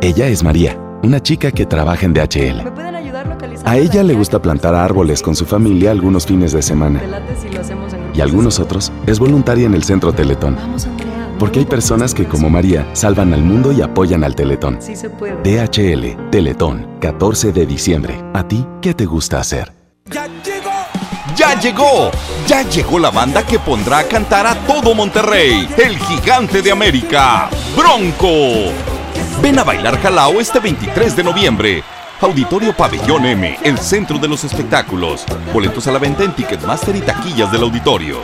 Ella es María, una chica que trabaja en DHL. A ella le gusta plantar árboles con su familia algunos fines de semana. Y algunos otros es voluntaria en el centro Teletón. Porque hay personas que, como María, salvan al mundo y apoyan al Teletón. DHL, Teletón, 14 de diciembre. ¿A ti qué te gusta hacer? ¡Ya llegó! Ya llegó la banda que pondrá a cantar a todo Monterrey, el gigante de América, Bronco. Ven a bailar Jalao este 23 de noviembre. Auditorio Pabellón M, el centro de los espectáculos. Boletos a la venta en Ticketmaster y taquillas del auditorio.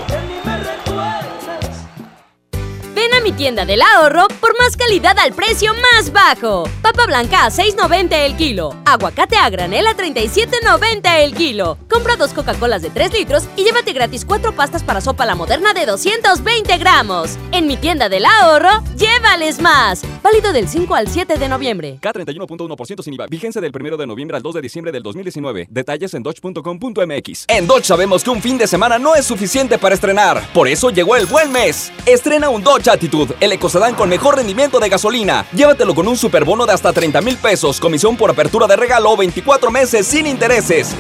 Mi tienda del ahorro por más calidad al precio más bajo. Papa blanca a 6.90 el kilo. Aguacate a granel a 37.90 el kilo. Compra dos Coca-Colas de 3 litros y llévate gratis cuatro pastas para sopa la moderna de 220 gramos. En mi tienda del ahorro, llévales más. Válido del 5 al 7 de noviembre. K31.1% sin IVA. Vigencia del 1 de noviembre al 2 de diciembre del 2019. Detalles en dodge.com.mx. En Dodge sabemos que un fin de semana no es suficiente para estrenar. Por eso llegó el buen mes. Estrena un Dodge Attitude, el ecocedán con mejor rendimiento de gasolina. Llévatelo con un superbono de hasta 30 mil pesos, comisión por apertura de regalo, 24 meses sin intereses.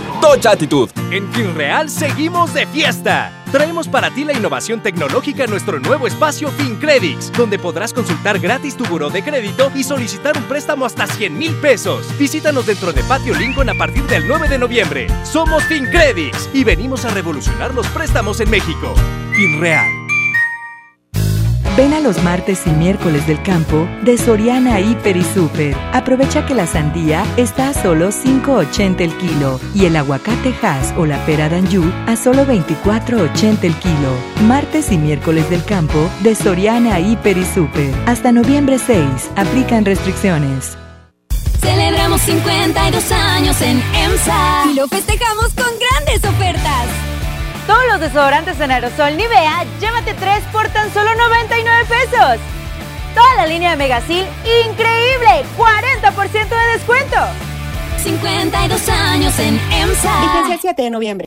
Attitude. En FinReal seguimos de fiesta. Traemos para ti la innovación tecnológica en nuestro nuevo espacio FinCredits, donde podrás consultar gratis tu buró de crédito y solicitar un préstamo hasta 100 mil pesos. Visítanos dentro de Patio Lincoln a partir del 9 de noviembre. Somos FinCredits y venimos a revolucionar los préstamos en México. FinReal. Ven a los martes y miércoles del campo de Soriana Hiper y Super. Aprovecha que la sandía está a solo 5.80 el kilo y el aguacate Hass o la pera Danju a solo 24.80 el kilo. Martes y miércoles del campo de Soriana Hiper y Super. Hasta noviembre 6. Aplican restricciones. Celebramos 52 años en EMSA y lo festejamos con grandes ofertas. Todos los desodorantes en aerosol Nivea, llévate 3 por tan solo 99 pesos. Toda la línea de Megasil, increíble, 40% de descuento. 52 años en EMSA. Vigencia el 7 de noviembre.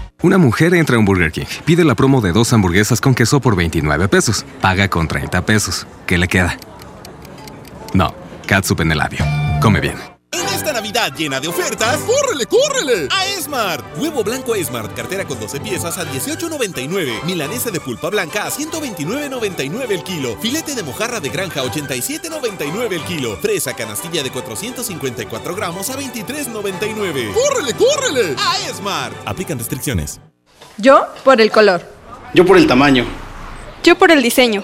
Una mujer entra a un Burger King, pide la promo de dos hamburguesas con queso por 29 pesos, paga con 30 pesos. ¿Qué le queda? No, catsup en el labio. Come bien. En esta Navidad llena de ofertas, ¡córrele, córrele! A Esmart. Huevo blanco Esmart, cartera con 12 piezas a 18.99. Milanesa de pulpa blanca a 129.99 el kilo. Filete de mojarra de granja a 87.99 el kilo. Fresa canastilla de 454 gramos a 23.99. ¡Córrele, córrele! A Esmart. Aplican restricciones. Yo por el color. Yo por el tamaño. Yo por el diseño.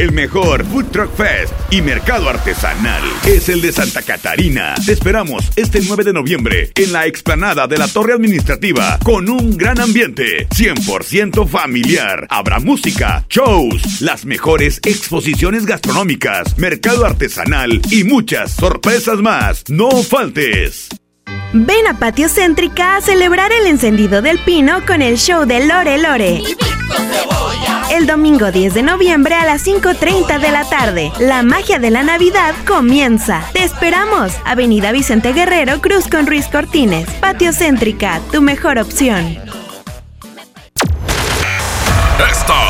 El mejor Food Truck Fest y mercado artesanal es el de Santa Catarina. Te esperamos este 9 de noviembre en la explanada de la Torre Administrativa con un gran ambiente 100% familiar. Habrá música, shows, las mejores exposiciones gastronómicas, mercado artesanal y muchas sorpresas más. No faltes. Ven a Patio Céntrica a celebrar el encendido del pino con el show de Lore Lore. El domingo 10 de noviembre a las 5.30 de la tarde, la magia de la Navidad comienza. Te esperamos. Avenida Vicente Guerrero, Cruz con Ruiz Cortines. Patio Céntrica, tu mejor opción. Esta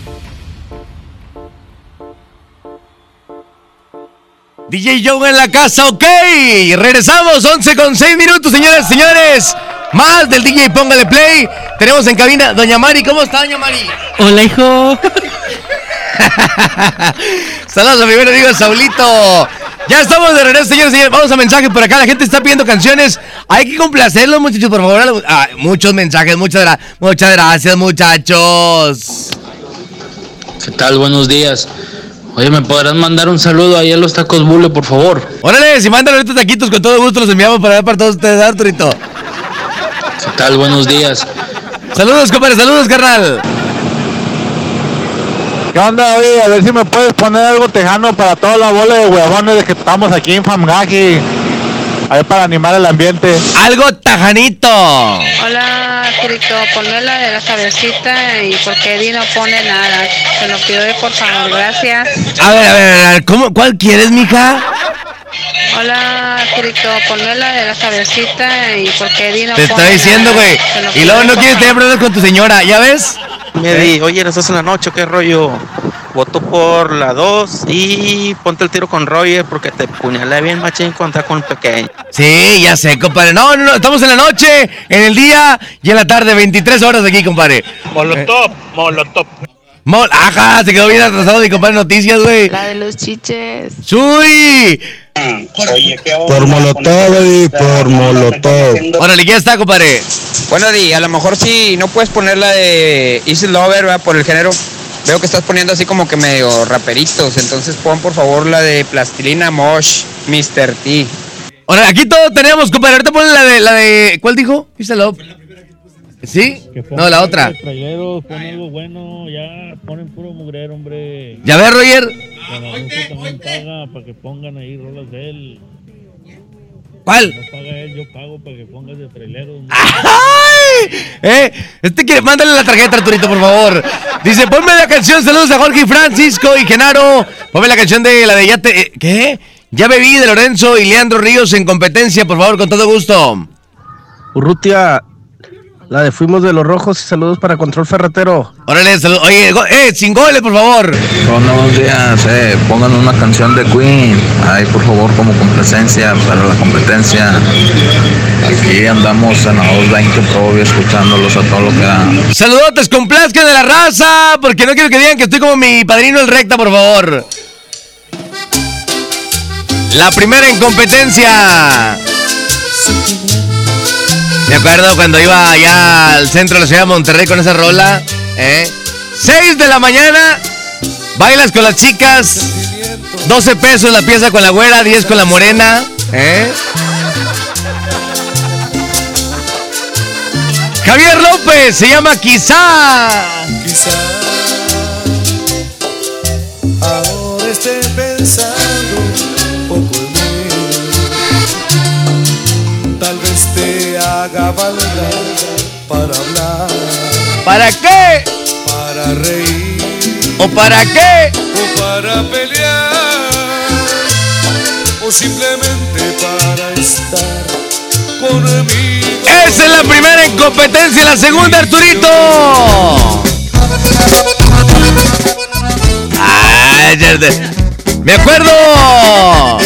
DJ Joe en la casa, ok. Regresamos, 11 con 6 minutos, señoras y señores. Más del DJ Póngale Play. Tenemos en cabina Doña Mari. ¿Cómo está, Doña Mari? Hola, hijo. Saludos a mi buen amigo Saulito. Ya estamos de regreso, señores y señores. Vamos a mensajes por acá. La gente está pidiendo canciones. Hay que complacerlos, muchachos, por favor. Ah, muchos mensajes. Muchas, gra- muchas gracias, muchachos. ¿Qué tal? Buenos días. Oye, ¿me podrás mandar un saludo ahí a los tacos Bule, por favor? Órale, si mandan ahorita taquitos, con todo gusto los enviamos para allá para todos ustedes, Arturito. ¿Qué tal? Buenos días. Saludos, compadre, saludos, carnal. ¿Qué onda, oye? A ver si me puedes poner algo tejano para toda la bola de huevones de que estamos aquí en Famgaji. Ahí para animar el ambiente. Algo tajanito. Hola, Arturito, ponme la de la sabercita y porque Eddie no pone nada. Se lo pido de por favor, gracias. A ver, a ver, a ver, ¿cómo, ¿cuál quieres, mija? Hola, Arturito, ponme la de la sabercita y porque Eddie no Te estoy diciendo, güey. Y luego no quieres tener problemas con tu señora, ¿ya ves? Me di, oye, dos en la noche, ¿qué rollo? Voto por la 2 y ponte el tiro con Roger porque te puñalé bien machín contra con el pequeño. Sí, ya sé, compadre. No, no, no, estamos en la noche, en el día y en la tarde, 23 horas aquí, compadre. Molotov, molotov. Mol, ajá, se quedó bien atrasado mi compadre Noticias, güey. La de los chiches. ¡Chuy! Por Molotov, y por Molotov. Órale, ya está, compadre. Bueno, Di, a lo mejor si no puedes poner la de Easy Lover, ¿verdad? Por el género. Veo que estás poniendo así como que medio raperitos. Entonces pon por favor la de Plastilina Mosh, Mr. T. Ahora, aquí todo tenemos, compadre. Ahorita ponen la de, la de, ¿cuál dijo? Díselo. ¿Sí? No, la otra. Traileros, pon algo bueno, ya ponen puro mugrero, hombre. ¿Ya ves, Roger? Don Alonso también paga para que pongan ahí rolas de él. ¿Cuál? No paga él, yo pago para que pongas de traileros. ¿Eh? Este quiere, mándale la tarjeta, Arturito, por favor. Dice, ponme la canción, saludos a Jorge Francisco y Genaro. Ponme la canción de la de Ya te... eh, ¿Qué? Ya bebí de Lorenzo y Leandro Ríos en competencia, por favor, con todo gusto. Urrutia, la de Fuimos de los Rojos y saludos para Control Ferretero. Órale, saludos. Oye, go- eh, sin goles, por favor. Buenos días, eh, pongan una canción de Queen, ahí por favor como complacencia para la competencia. Aquí andamos en la 220 Pro escuchándolos a todo lo que da. Saludotes, complazcan de la raza, porque no quiero que digan que estoy como mi padrino el recta, por favor. La primera en competencia. Me acuerdo cuando iba allá al centro de la ciudad de Monterrey con esa rola. ¿eh? 6 de la mañana, bailas con las chicas. 12 pesos la pieza con la güera, 10 con la morena. ¿eh? Javier López se llama Quizá. Quizá para hablar, ¿Para qué? para reír ¿O para qué? o para pelear o simplemente para estar conmigo. Esa es la primera en competencia, la segunda, Arturito. Ay, te- Me acuerdo.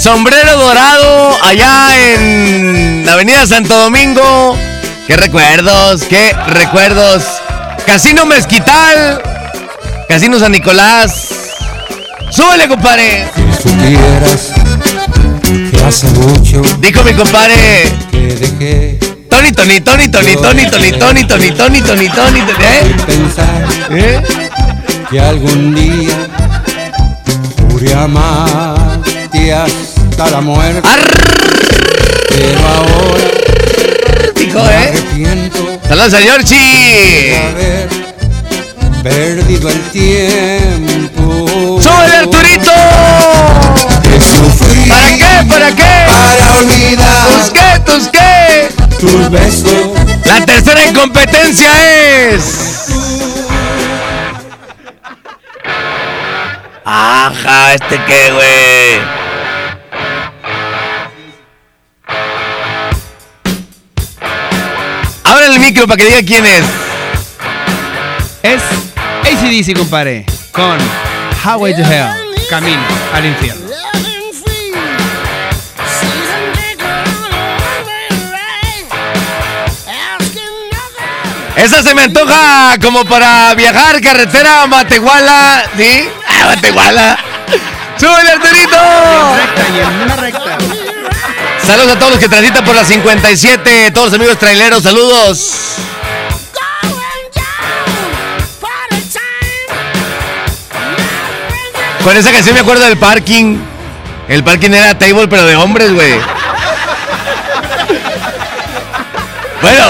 Sombrero dorado allá en la Avenida Santo Domingo. Qué recuerdos, qué recuerdos. Casino Mezquital. Casino San Nicolás. Súbele, compadre. supieras que hace mucho Dijo mi compadre. que dejé Tony, Tony, Tony, Tony, Tony, Tony, Tony, Tony, Tony, Tony, Tony, Tony, ¿eh? pensar ¿Eh? que algún día juré amarte hasta la muerte. Pero ahora Dijo, ¿eh? Arrepiento Saludos a Giorgi. de haber perdido el tiempo. ¡Súbele, Arturito! Sufrí ¿Para qué? ¿Para qué? Para olvidar ¿Tus qué? ¿Tus qué? tus besos. La tercera en competencia es. Ajá, este qué, güey. El micro para que diga quién es. Es ACDC, compadre, con Highway to Hell, Camino al Infierno. Esa se me antoja como para viajar carretera a Matehuala, ¿sí? ¡Ah, Matehuala! ¡Súbele, Arturito! y en una recta. Saludos a todos los que transitan por la 57, todos amigos traileros, saludos. Con esa canción me acuerdo del parking. El parking era table, pero de hombres, güey. Bueno,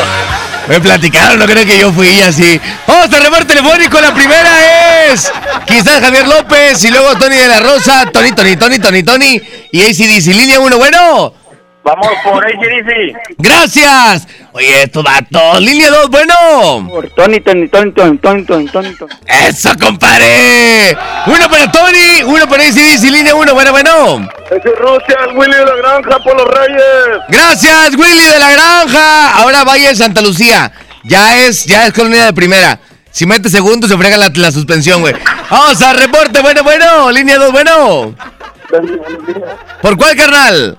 me platicaron, no creo que yo fui así. Vamos a remar telefónico, la primera es quizás Javier López y luego Tony de la Rosa, Tony, Tony, Tony, Tony, Tony y ACDC, línea 1, bueno. Vamos por ACDC. Gracias. Oye, estos vatos, línea 2, bueno. Por Tony, Tony, Tony, Tony, Tony, Tony, Tony, Tony. Eso, compadre. Uno para Tony, uno para ACDC, línea 1, bueno, bueno. Es Rusia, el Willy de la Granja por los Reyes. Gracias, Willy de la Granja. Ahora vaya en Santa Lucía. Ya es, ya es colonia de primera. Si mete segundo, se frega la, la suspensión, güey. Vamos a reporte, bueno, bueno. Línea 2, bueno. ¿Por cuál, carnal?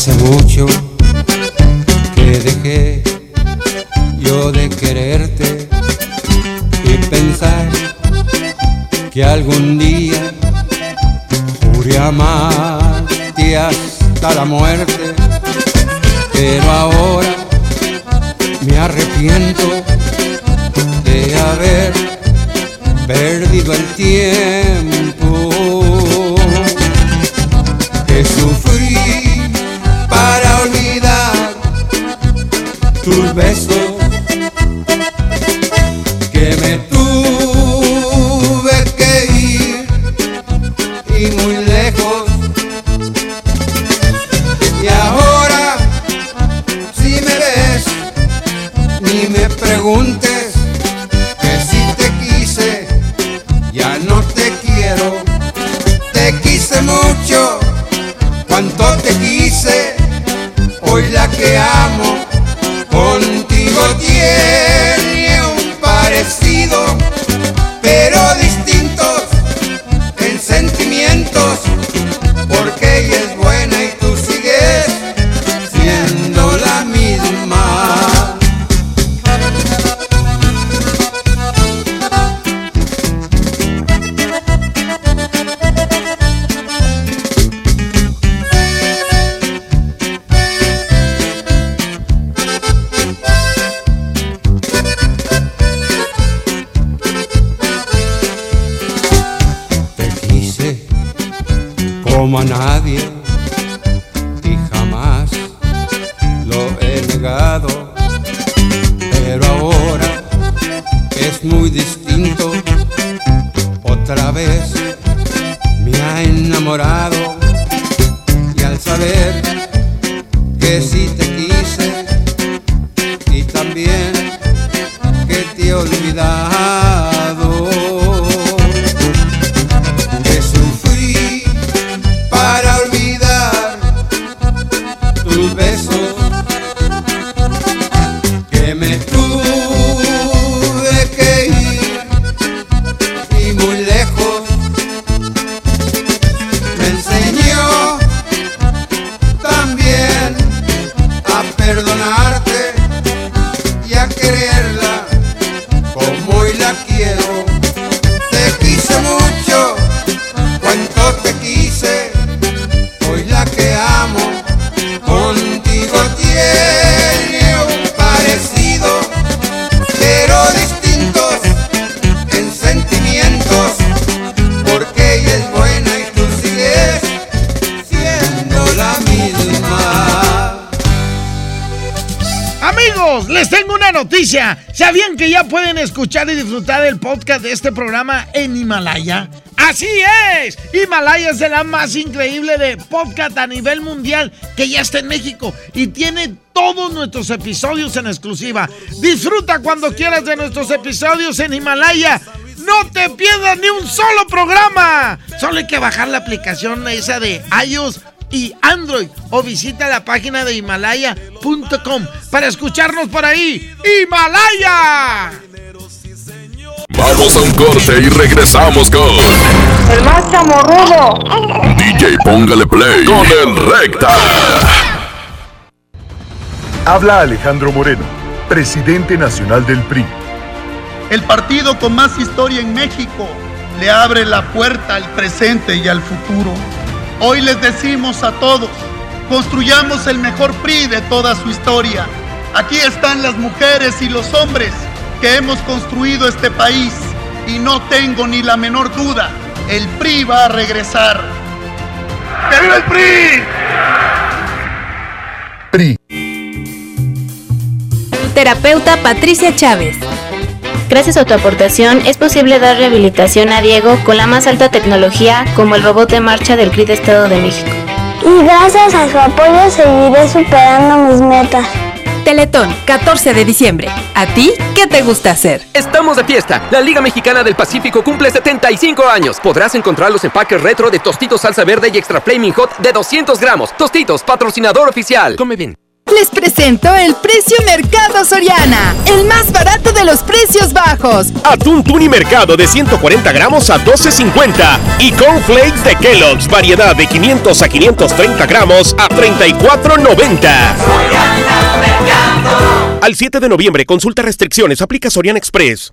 hace mucho que dejé yo de quererte y pensar que algún día juré amarte hasta la muerte, escuchar y disfrutar el podcast de este programa en Himalaya? Así es. Himalaya es la más increíble de podcast a nivel mundial que ya está en México y tiene todos nuestros episodios en exclusiva. Disfruta cuando quieras de nuestros episodios en Himalaya. No te pierdas ni un solo programa. Solo hay que bajar la aplicación esa de iOS y Android o visita la página de himalaya.com para escucharnos por ahí. ¡Himalaya! Vamos a un corte y regresamos con El más chamorrudo. DJ Póngale Play con el Recta. Habla Alejandro Moreno, presidente nacional del PRI. El partido con más historia en México le abre la puerta al presente y al futuro. Hoy les decimos a todos, construyamos el mejor PRI de toda su historia. Aquí están las mujeres y los hombres que hemos construido este país y no tengo ni la menor duda, el PRI va a regresar. ¡Que viva el PRI! Terapeuta Patricia Chávez. Gracias a tu aportación es posible dar rehabilitación a Diego con la más alta tecnología como el robot de marcha del CRIT Estado de México. Y gracias a su apoyo seguiré superando mis metas. Teletón, 14 de diciembre. ¿A ti qué te gusta hacer? Estamos de fiesta. La Liga Mexicana del Pacífico cumple 75 años. Podrás encontrar los empaques retro de Tostitos Salsa Verde y Extra Flaming Hot de 200 gramos. Tostitos, patrocinador oficial. Come bien. Les presento el precio Mercado Soriana, el más barato de los precios bajos. Atún Tuni Mercado de 140 gramos a 12.50 y cornflakes de Kellogg's variedad de 500 a 530 gramos a 34.90. Al 7 de noviembre, consulta restricciones, aplica Soriana Express.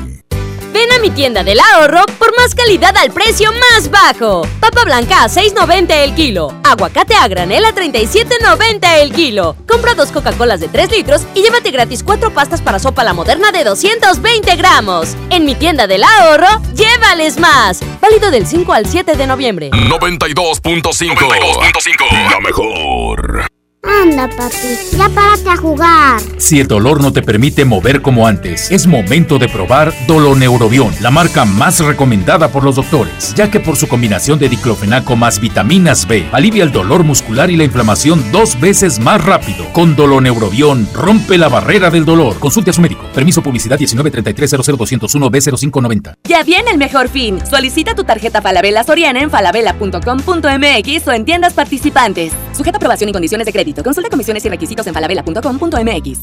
Ven a mi tienda del ahorro por más calidad al precio más bajo. Papa blanca a 6.90 el kilo. Aguacate a granel a 37.90 el kilo. Compra dos Coca-Colas de 3 litros y llévate gratis cuatro pastas para sopa la moderna de 220 gramos. En mi tienda del ahorro, llévales más. Válido del 5 al 7 de noviembre. 92.5. La mejor. Anda, papi, ya párate a jugar. Si el dolor no te permite mover como antes, es momento de probar Doloneurobion, la marca más recomendada por los doctores, ya que por su combinación de diclofenaco más vitaminas B, alivia el dolor muscular y la inflamación dos veces más rápido. Con Doloneurobion, rompe la barrera del dolor. Consulte a su médico. Permiso publicidad 1933-00201-B0590. Ya viene el mejor fin. Solicita tu tarjeta Falabella Soriana en falabella.com.mx o en tiendas participantes. Sujeta aprobación y condiciones de crédito. Consulta comisiones y requisitos en falabella.com.mx.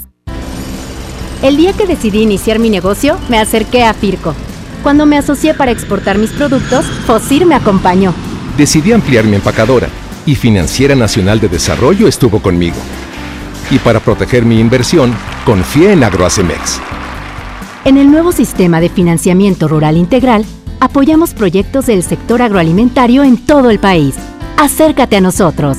El día que decidí iniciar mi negocio, me acerqué a Firco. Cuando me asocié para exportar mis productos, Fosir me acompañó. Decidí ampliar mi empacadora y Financiera Nacional de Desarrollo estuvo conmigo. Y para proteger mi inversión, confié en Agroacemex. En el nuevo sistema de financiamiento rural integral, apoyamos proyectos del sector agroalimentario en todo el país. Acércate a nosotros.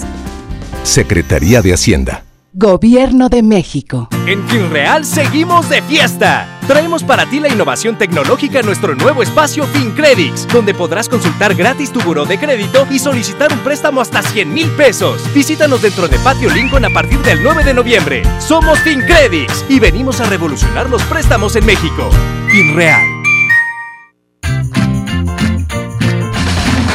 Secretaría de Hacienda. Gobierno de México. En FinReal seguimos de fiesta. Traemos para ti la innovación tecnológica en nuestro nuevo espacio FinCredits, donde podrás consultar gratis tu buró de crédito y solicitar un préstamo hasta 100 mil pesos. Visítanos dentro de Patio Lincoln a partir del 9 de noviembre. Somos FinCredits y venimos a revolucionar los préstamos en México. FinReal.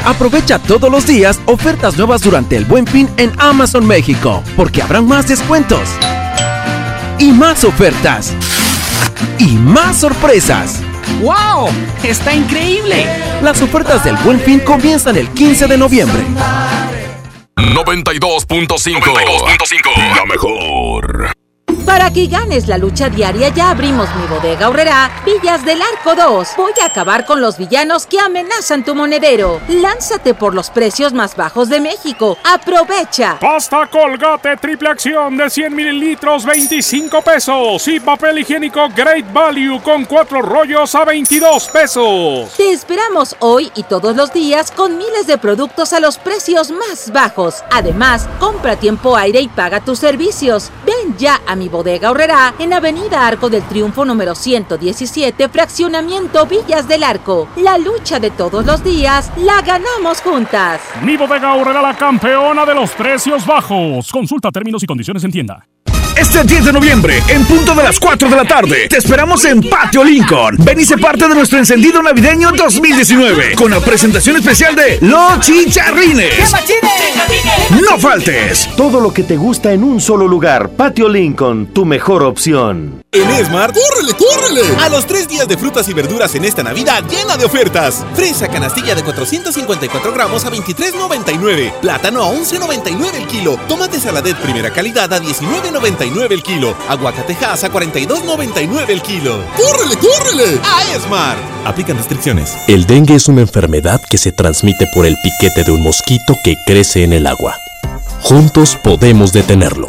Aprovecha todos los días ofertas nuevas durante el Buen Fin en Amazon México, porque habrán más descuentos y más ofertas y más sorpresas. ¡Wow! ¡Está increíble! Las ofertas del Buen Fin comienzan el 15 de noviembre. 92.5. La mejor. Para que ganes la lucha diaria ya abrimos mi bodega horrera Villas del Arco 2. Voy a acabar con los villanos que amenazan tu monedero. Lánzate por los precios más bajos de México. Aprovecha. Pasta Colgate triple acción de 100 mililitros 25 pesos y papel higiénico Great Value con cuatro rollos a 22 pesos. Te esperamos hoy y todos los días con miles de productos a los precios más bajos. Además, compra tiempo aire y paga tus servicios. Ven ya a mi bodega horrera en Avenida Arco del Triunfo número 117, fraccionamiento Villas del Arco. La lucha de todos los días la ganamos juntas. Mi bodega ahorrará la campeona de los precios bajos. Consulta términos y condiciones en tienda. Este 10 de noviembre, en punto de las 4 de la tarde, te esperamos en Patio Lincoln. Ven y sé parte de nuestro encendido navideño 2019 con la presentación especial de Los Chicharrines. No faltes. Todo lo que te gusta en un solo lugar. Patio Lincoln, tu mejor opción. En Smart, ¡córrele, córrele! A los tres días de frutas y verduras en esta Navidad llena de ofertas. Fresa canastilla de 454 gramos a 23,99. Plátano a 11,99 el kilo. Tomate saladet primera calidad a 19,99 el kilo. Aguacatejas a 42,99 el kilo. ¡Córrele, córrele! A Smart. Aplican restricciones. El dengue es una enfermedad que se transmite por el piquete de un mosquito que crece en el agua. Juntos podemos detenerlo.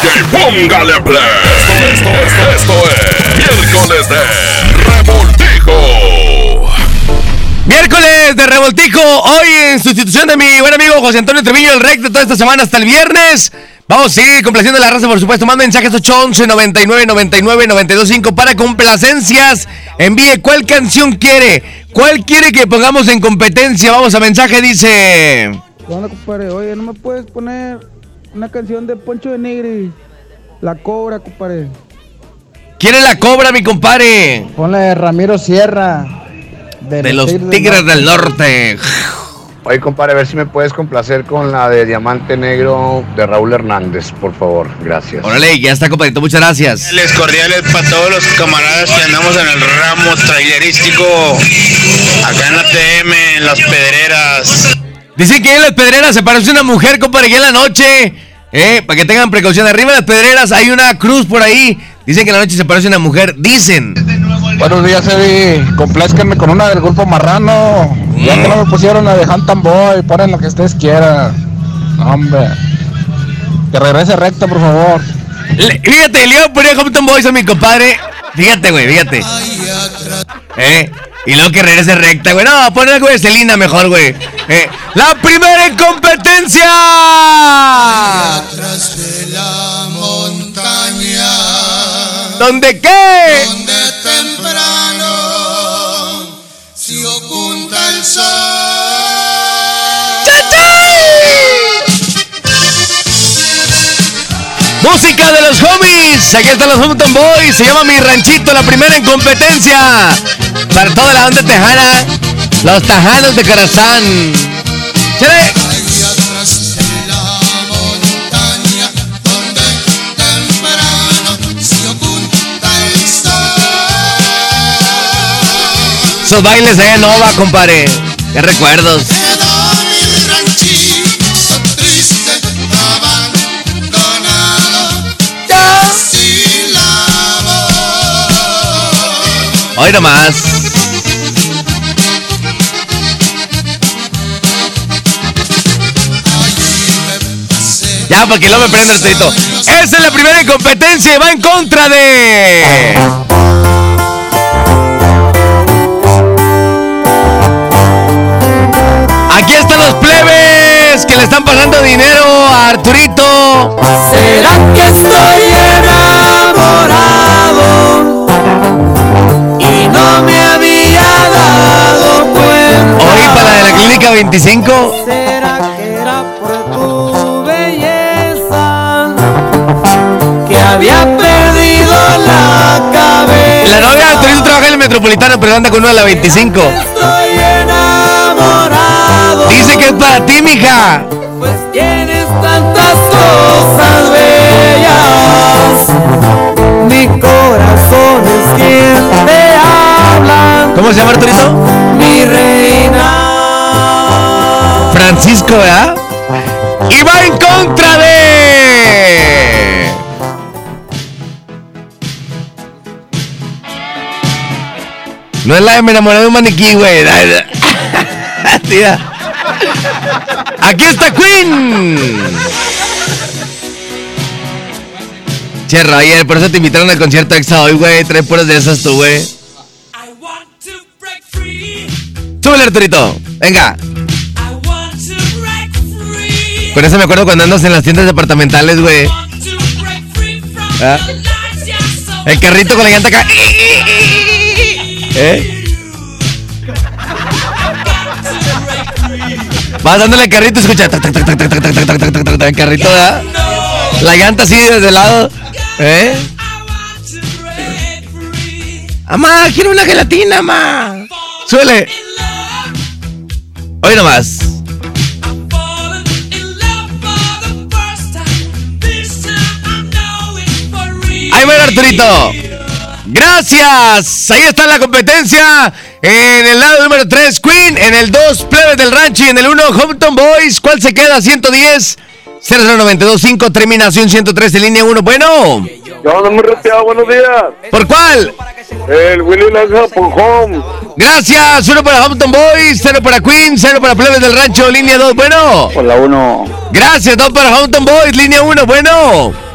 DJ, póngale play. Esto, esto, esto, esto es miércoles de revoltijo. Miércoles de revoltijo, hoy en sustitución de mi buen amigo José Antonio Treviño, el recto toda esta semana hasta el viernes. Vamos a seguir complaciendo a la raza, por supuesto. Más mensajes 811 99 99 925 para complacencias. Envíe cuál canción quiere. ¿Cuál quiere que pongamos en competencia? Vamos a mensaje, dice. ¿Qué onda, compadre? Oye, ¿no me puedes poner una canción de Poncho de Nigri? La Cobra, compadre. ¿Quiere la cobra, mi compadre? Ponla de Ramiro Sierra. De los Tigres del Norte. Oye, compadre, a ver si me puedes complacer con la de Diamante Negro de Raúl Hernández, por favor. Gracias. Órale, ya está, compadrito. Muchas gracias. Les cordiales para todos los camaradas que andamos en el ramo trailerístico, acá en la TM, en las pedreras. Dicen que en las pedreras se parece una mujer, compadre, que en la noche. Eh, para que tengan precaución. Arriba de las pedreras hay una cruz por ahí. Dicen que en la noche se parece una mujer. Dicen. Buenos días, Eddie. Complázcanme con una del grupo Marrano. Ya que no me pusieron la de Huntan Boy, ponen lo que ustedes quieran. No, hombre. Que regrese recto, por favor. Le- fíjate, le iba a poner Hampton Boys a mi compadre. Fíjate, güey, fíjate. ¿Eh? Y luego que regrese recta, güey. No, pon algo de Celina mejor, güey. Eh, La primera en competencia. Atrás de la montaña, ¿Dónde qué? donde temprano se oculta el sol. Música de los homies. Aquí están los Hampton Boys. Se llama Mi Ranchito, la primera en competencia. Para toda la onda tejana. Los tajanos de corazón. ¡Chale! De. Esos bailes en Nova, compadre. Qué recuerdos. Hoy nomás. Ah, ya, para que no me prenda el trito. Esa es la primera incompetencia y va en contra de. Aquí están los plebes que le están pasando dinero a Arturito. ¿Será que estoy enamorado? Y no me había dado cuenta. Hoy para la de la clínica 25. ¿Será Metropolitano, pero anda con una de la 25. Estoy enamorado. Dice que es para ti, mija. Pues tienes tantas cosas bellas. Mi corazón es quien te habla. ¿Cómo se llama Arturito? Mi reina. Francisco, ¿verdad? Y va en contra de. No es la de me enamoré de un maniquí, güey. Tía. Aquí está Queen. Che, Roger, por eso te invitaron al concierto extra hoy, güey. Trae puras de esas tú, güey. Súbele, Arturito. Venga. Con eso me acuerdo cuando andas en las tiendas departamentales, güey. ¿Ah? El carrito con la llanta acá. ¿Eh? Vas dándole el carrito, escucha. El carrito, ¿verdad? La llanta así desde el lado. ¿Eh? Amá, quiero una gelatina, amá. Suele. Hoy nomás. Ahí va el Arturito. Gracias. Ahí está la competencia. En el lado número 3, Queen. En el 2, Plebes del Rancho. Y en el 1, Hompton Boys. ¿Cuál se queda? 110. 00925, terminación 103 en línea 1. Bueno. Yo no me reteado, buenos días. ¿Por cuál? El Willy Lanza por Home. Gracias. Uno para Hampton Boys, cero para Queen, cero para Plebes del Rancho, línea 2. Bueno. Por la 1. Gracias, dos para Hampton Boys, línea 1. Bueno.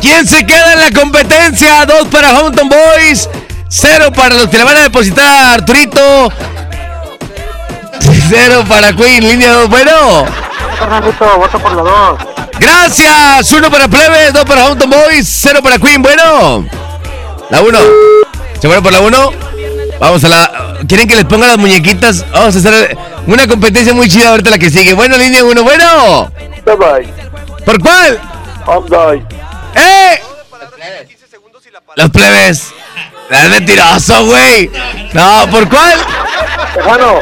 ¿Quién se queda en la competencia? Dos para Hampton Boys, cero para los que le van a depositar a Arturito. Cero para Queen, línea 2. Bueno. Fernandito, voto por la 2. Gracias. Uno para Plebes, dos para Hampton Boys, cero para Queen. Bueno. La 1. ¿Se fueron por la 1? Vamos a la. ¿Quieren que les ponga las muñequitas? Vamos a hacer una competencia muy chida ahorita la que sigue. Bueno, línea 1. Bueno. Bye bye. ¿Por cuál? I'm die. ¡Eh! Los plebes. Es mentiroso, güey. No, ¿por cuál? Bueno.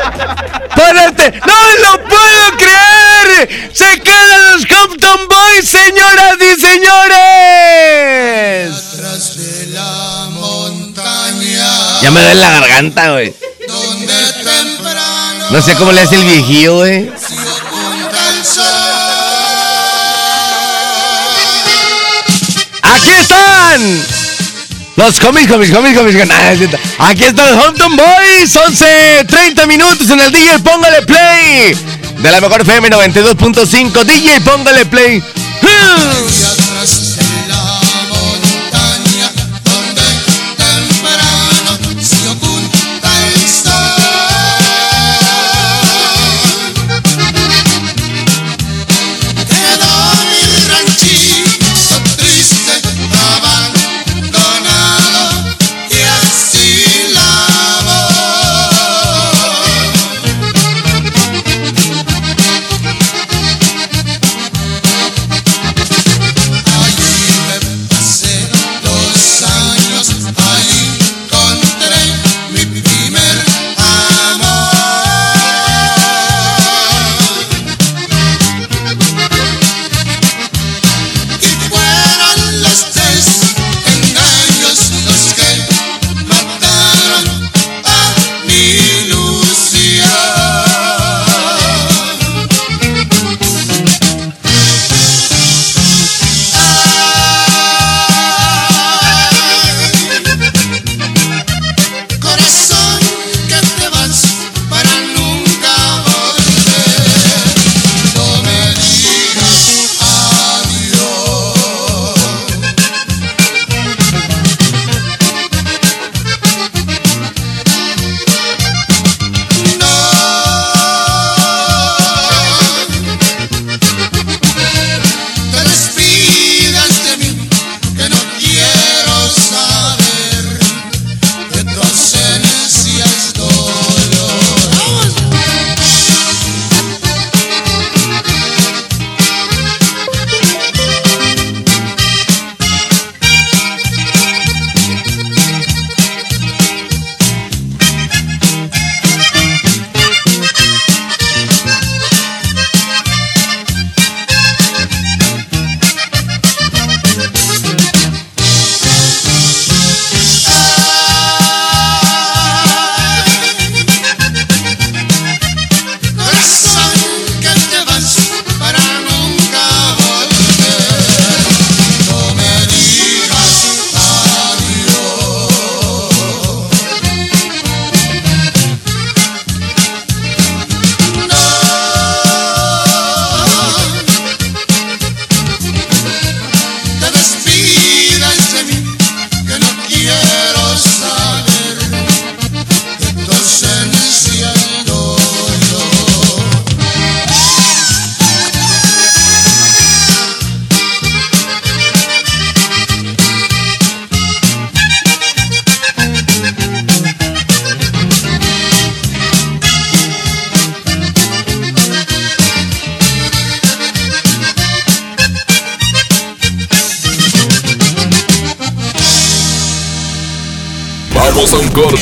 ¡Párate! ¡No lo puedo creer! ¡Se quedan los Compton Boys, señoras y señores! Ya me duele la garganta, güey. No sé cómo le hace el viejillo, güey. Los comis, comis, comis, comis. Nah, es cierto. Aquí están los Hampton Boys. 11, 30 minutos en el DJ. Póngale play. De la mejor FM 92.5. DJ, póngale play.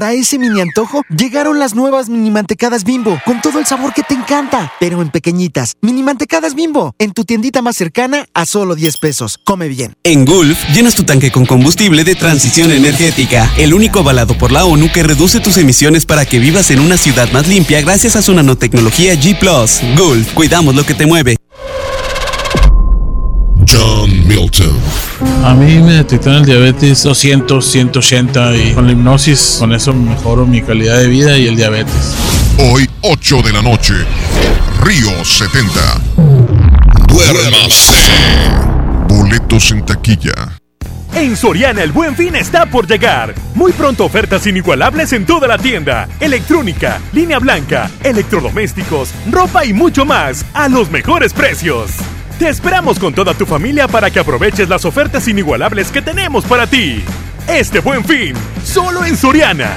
Para ese mini antojo, llegaron las nuevas mini mantecadas bimbo, con todo el sabor que te encanta, pero en pequeñitas. Mini mantecadas bimbo, en tu tiendita más cercana a solo 10 pesos. Come bien. En Gulf, llenas tu tanque con combustible de transición energética, el único avalado por la ONU que reduce tus emisiones para que vivas en una ciudad más limpia gracias a su nanotecnología G ⁇ Gulf, cuidamos lo que te mueve. Milton. A mí me detectaron el diabetes 200, 180 y con la hipnosis, con eso mejoro mi calidad de vida y el diabetes. Hoy, 8 de la noche, Río 70. Duérmase. Boletos en taquilla. En Soriana el buen fin está por llegar. Muy pronto ofertas inigualables en toda la tienda. Electrónica, línea blanca, electrodomésticos, ropa y mucho más a los mejores precios. Te esperamos con toda tu familia para que aproveches las ofertas inigualables que tenemos para ti. Este buen fin, solo en Soriana.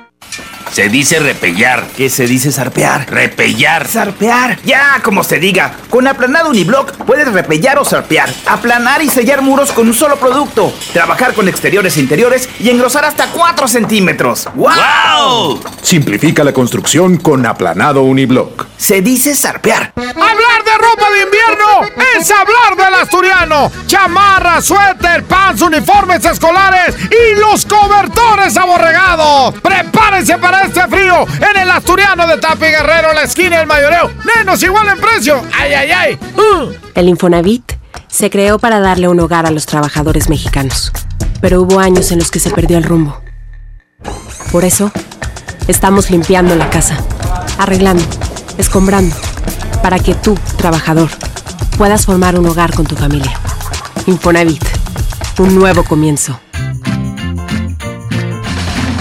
Se dice repellar. ¿Qué se dice zarpear? Repellar. Zarpear. Ya, como se diga. Con aplanado uniblock puedes repellar o zarpear. Aplanar y sellar muros con un solo producto. Trabajar con exteriores e interiores y engrosar hasta 4 centímetros. ¡Wow! Simplifica la construcción con aplanado uniblock. Se dice zarpear. Hablar de ropa de invierno es hablar del asturiano. Chamarra, suéter, pants, uniformes escolares y los cobertores aborregados. Prepárense para este frío en el asturiano de Tapi Guerrero, la esquina del mayoreo. Menos igual en precio. ¡Ay, ay, ay! Uh. El Infonavit se creó para darle un hogar a los trabajadores mexicanos. Pero hubo años en los que se perdió el rumbo. Por eso, estamos limpiando la casa, arreglando, escombrando, para que tú, trabajador, puedas formar un hogar con tu familia. Infonavit, un nuevo comienzo.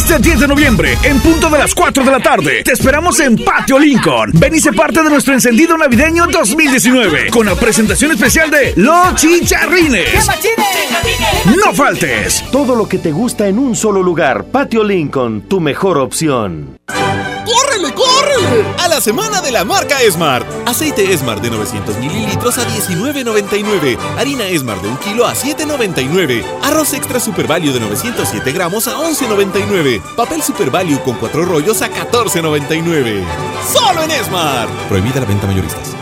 Este 10 de noviembre, en punto de las 4 de la tarde, te esperamos en Patio Lincoln. Ven y sé parte de nuestro encendido navideño 2019 con la presentación especial de Los Chicharrines. ¡No faltes! Todo lo que te gusta en un solo lugar. Patio Lincoln, tu mejor opción. ¡Córrele, A la semana de la marca Smart. Aceite Smart de 900 mililitros a 19.99. Harina Smart de 1 kilo a 7.99. Arroz extra Super Value de 907 gramos a 11.99. Papel Super Value con 4 rollos a 14.99. ¡Solo en Smart! Prohibida la venta mayoristas.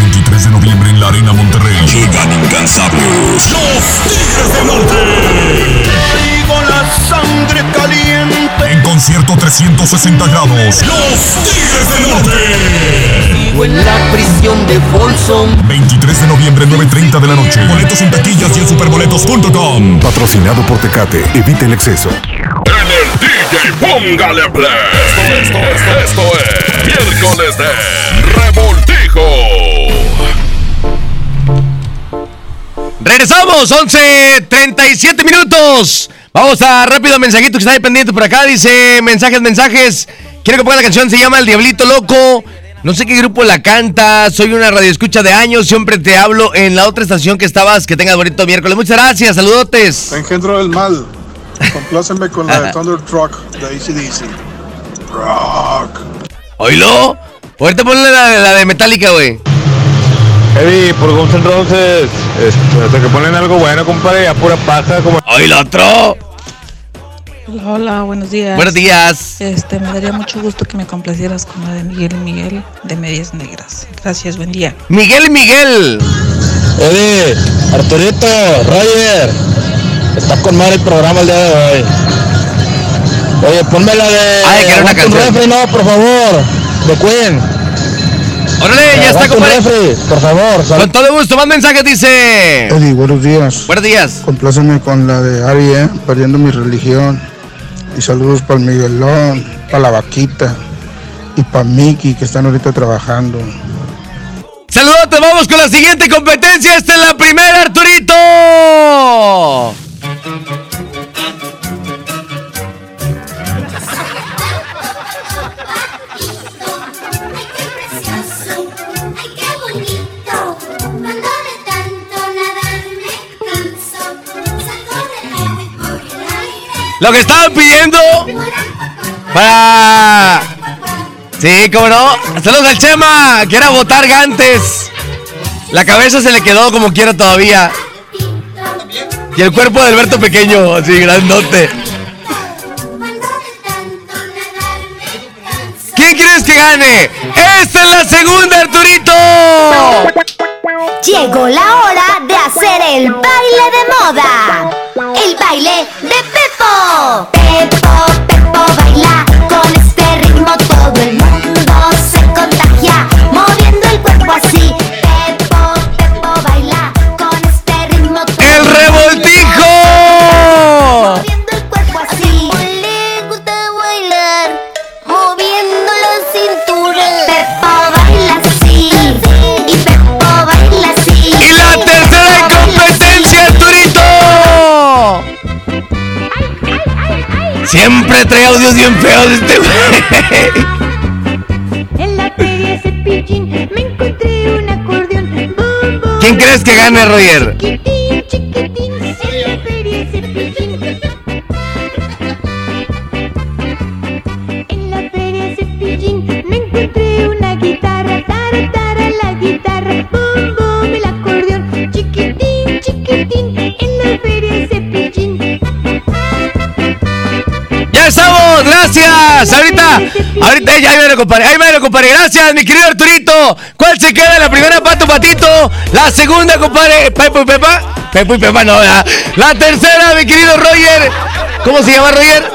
23 de noviembre en la Arena Monterrey. Llegan incansables. Los Tigres del Norte. Traigo la sangre caliente. En concierto abierto 360 grados. Los Tigres del Norte. en la prisión de Folsom. 23 de noviembre, 9.30 de la noche. Boletos en taquillas y en superboletos.com. Patrocinado por Tecate. Evite el exceso. En el DJ Póngale Play. Esto, esto, esto, esto es miércoles de Revoltijo. Regresamos, 11.37 minutos. Vamos a rápido mensajito que está ahí pendiente por acá. Dice mensajes, mensajes. Quiero que ponga la canción, se llama El Diablito Loco. No sé qué grupo la canta. Soy una radioescucha de años. Siempre te hablo en la otra estación que estabas. Que tengas bonito miércoles. Muchas gracias. Saludotes. Engendro del mal. Complácenme con la de Thunder Truck de ACDC. Rock. Oílo. Ahorita ponle la, la de Metallica, güey. Eddie, por Roses, este, hasta que ponen algo bueno, compadre, a pura paja como... ¡Oílo otro! Hola, hola, buenos días. Buenos días. Este, me daría mucho gusto que me complacieras con la de Miguel y Miguel de Medias Negras. Gracias, buen día. Miguel y Miguel. Eddie, Arturito, Roger, está con madre el programa el día de hoy. Oye, ponme la de... Ay, que era una canción. refri, no, por favor, de Queen. Órale, ya está, compadre. refri, por favor. sal- Con todo gusto, más mensajes, dice. Eddie, buenos días. Buenos días. Complácenme con la de Ari, ¿eh? Perdiendo mi religión. Y saludos para el Miguelón, para la vaquita y para Miki, que están ahorita trabajando. Saludos, vamos con la siguiente competencia. Esta es la primera, Arturito. Lo que estaban pidiendo para. Sí, cómo no. Saludos al Chema. Quiere votar Gantes. La cabeza se le quedó como quiera todavía. Y el cuerpo de Alberto pequeño, así grandote. ¿Quién crees que gane? ¡Esta es la segunda, Arturito! Llegó la hora de hacer el baile de moda. El baile de. Pepo, Pepo baila con este ritmo. Todo el mundo Siempre trae audios bien feos este güey. En la feria cepillín me encontré un acordeón. ¿Quién crees que gane, Roger? Ahorita, ahorita ya me lo comparé, ahí me lo comparé. Gracias, mi querido Arturito. ¿Cuál se queda? La primera, Pato Patito. La segunda, compadre, Pepo y Pepa. Pepo y Pepa no. La tercera, mi querido Roger. ¿Cómo se llama Roger?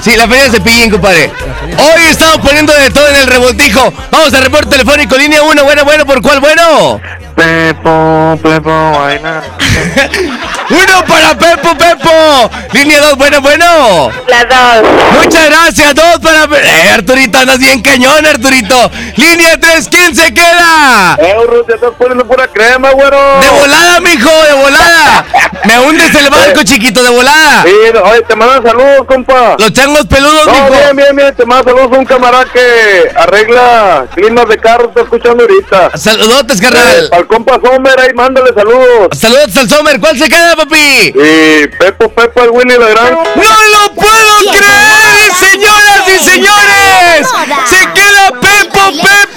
Sí, la feria de Cepillín, compadre. Hoy estamos poniendo de todo en el revoltijo. Vamos al reporte telefónico, línea 1, bueno, bueno, ¿por cuál bueno? Pepo, Pepo, vaina. Uno para Pepo, Pepo. Línea 2, bueno, bueno. Las dos. Muchas gracias, dos para... Eh, Arturito, andas bien cañón, Arturito. Línea 3, ¿quién se queda? Euros, ya estás poniendo pura crema, güero. De volada, mijo, de volada. Me hundes el barco, chiquito, de volada. Sí, oye, te mandan saludos, compa. Los changos peludos, No, mijo. bien, bien, bien, te mando saludos a un camarada que arregla climas de carro, está escuchando ahorita. Saludotes, carnal. al compa Sommer, ahí mándale saludos. Saludos al Sommer, ¿cuál se queda, papi? Y Pepo, Pepo, el Willy la gran. ¡No lo puedo creer, señoras y señores! ¡Se queda Pepo, Pepo!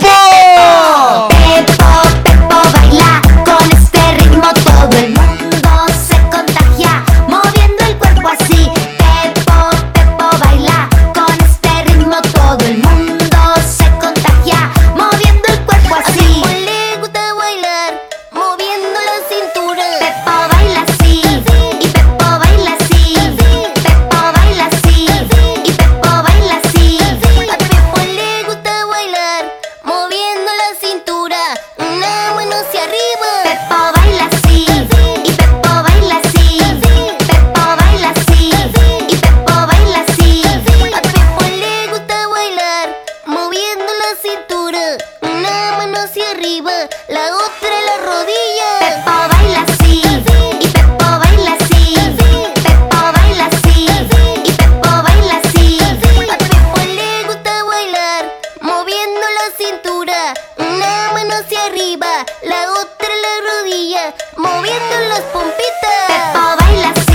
la otra la rodilla, moviendo las pompitas. Pepo baila así.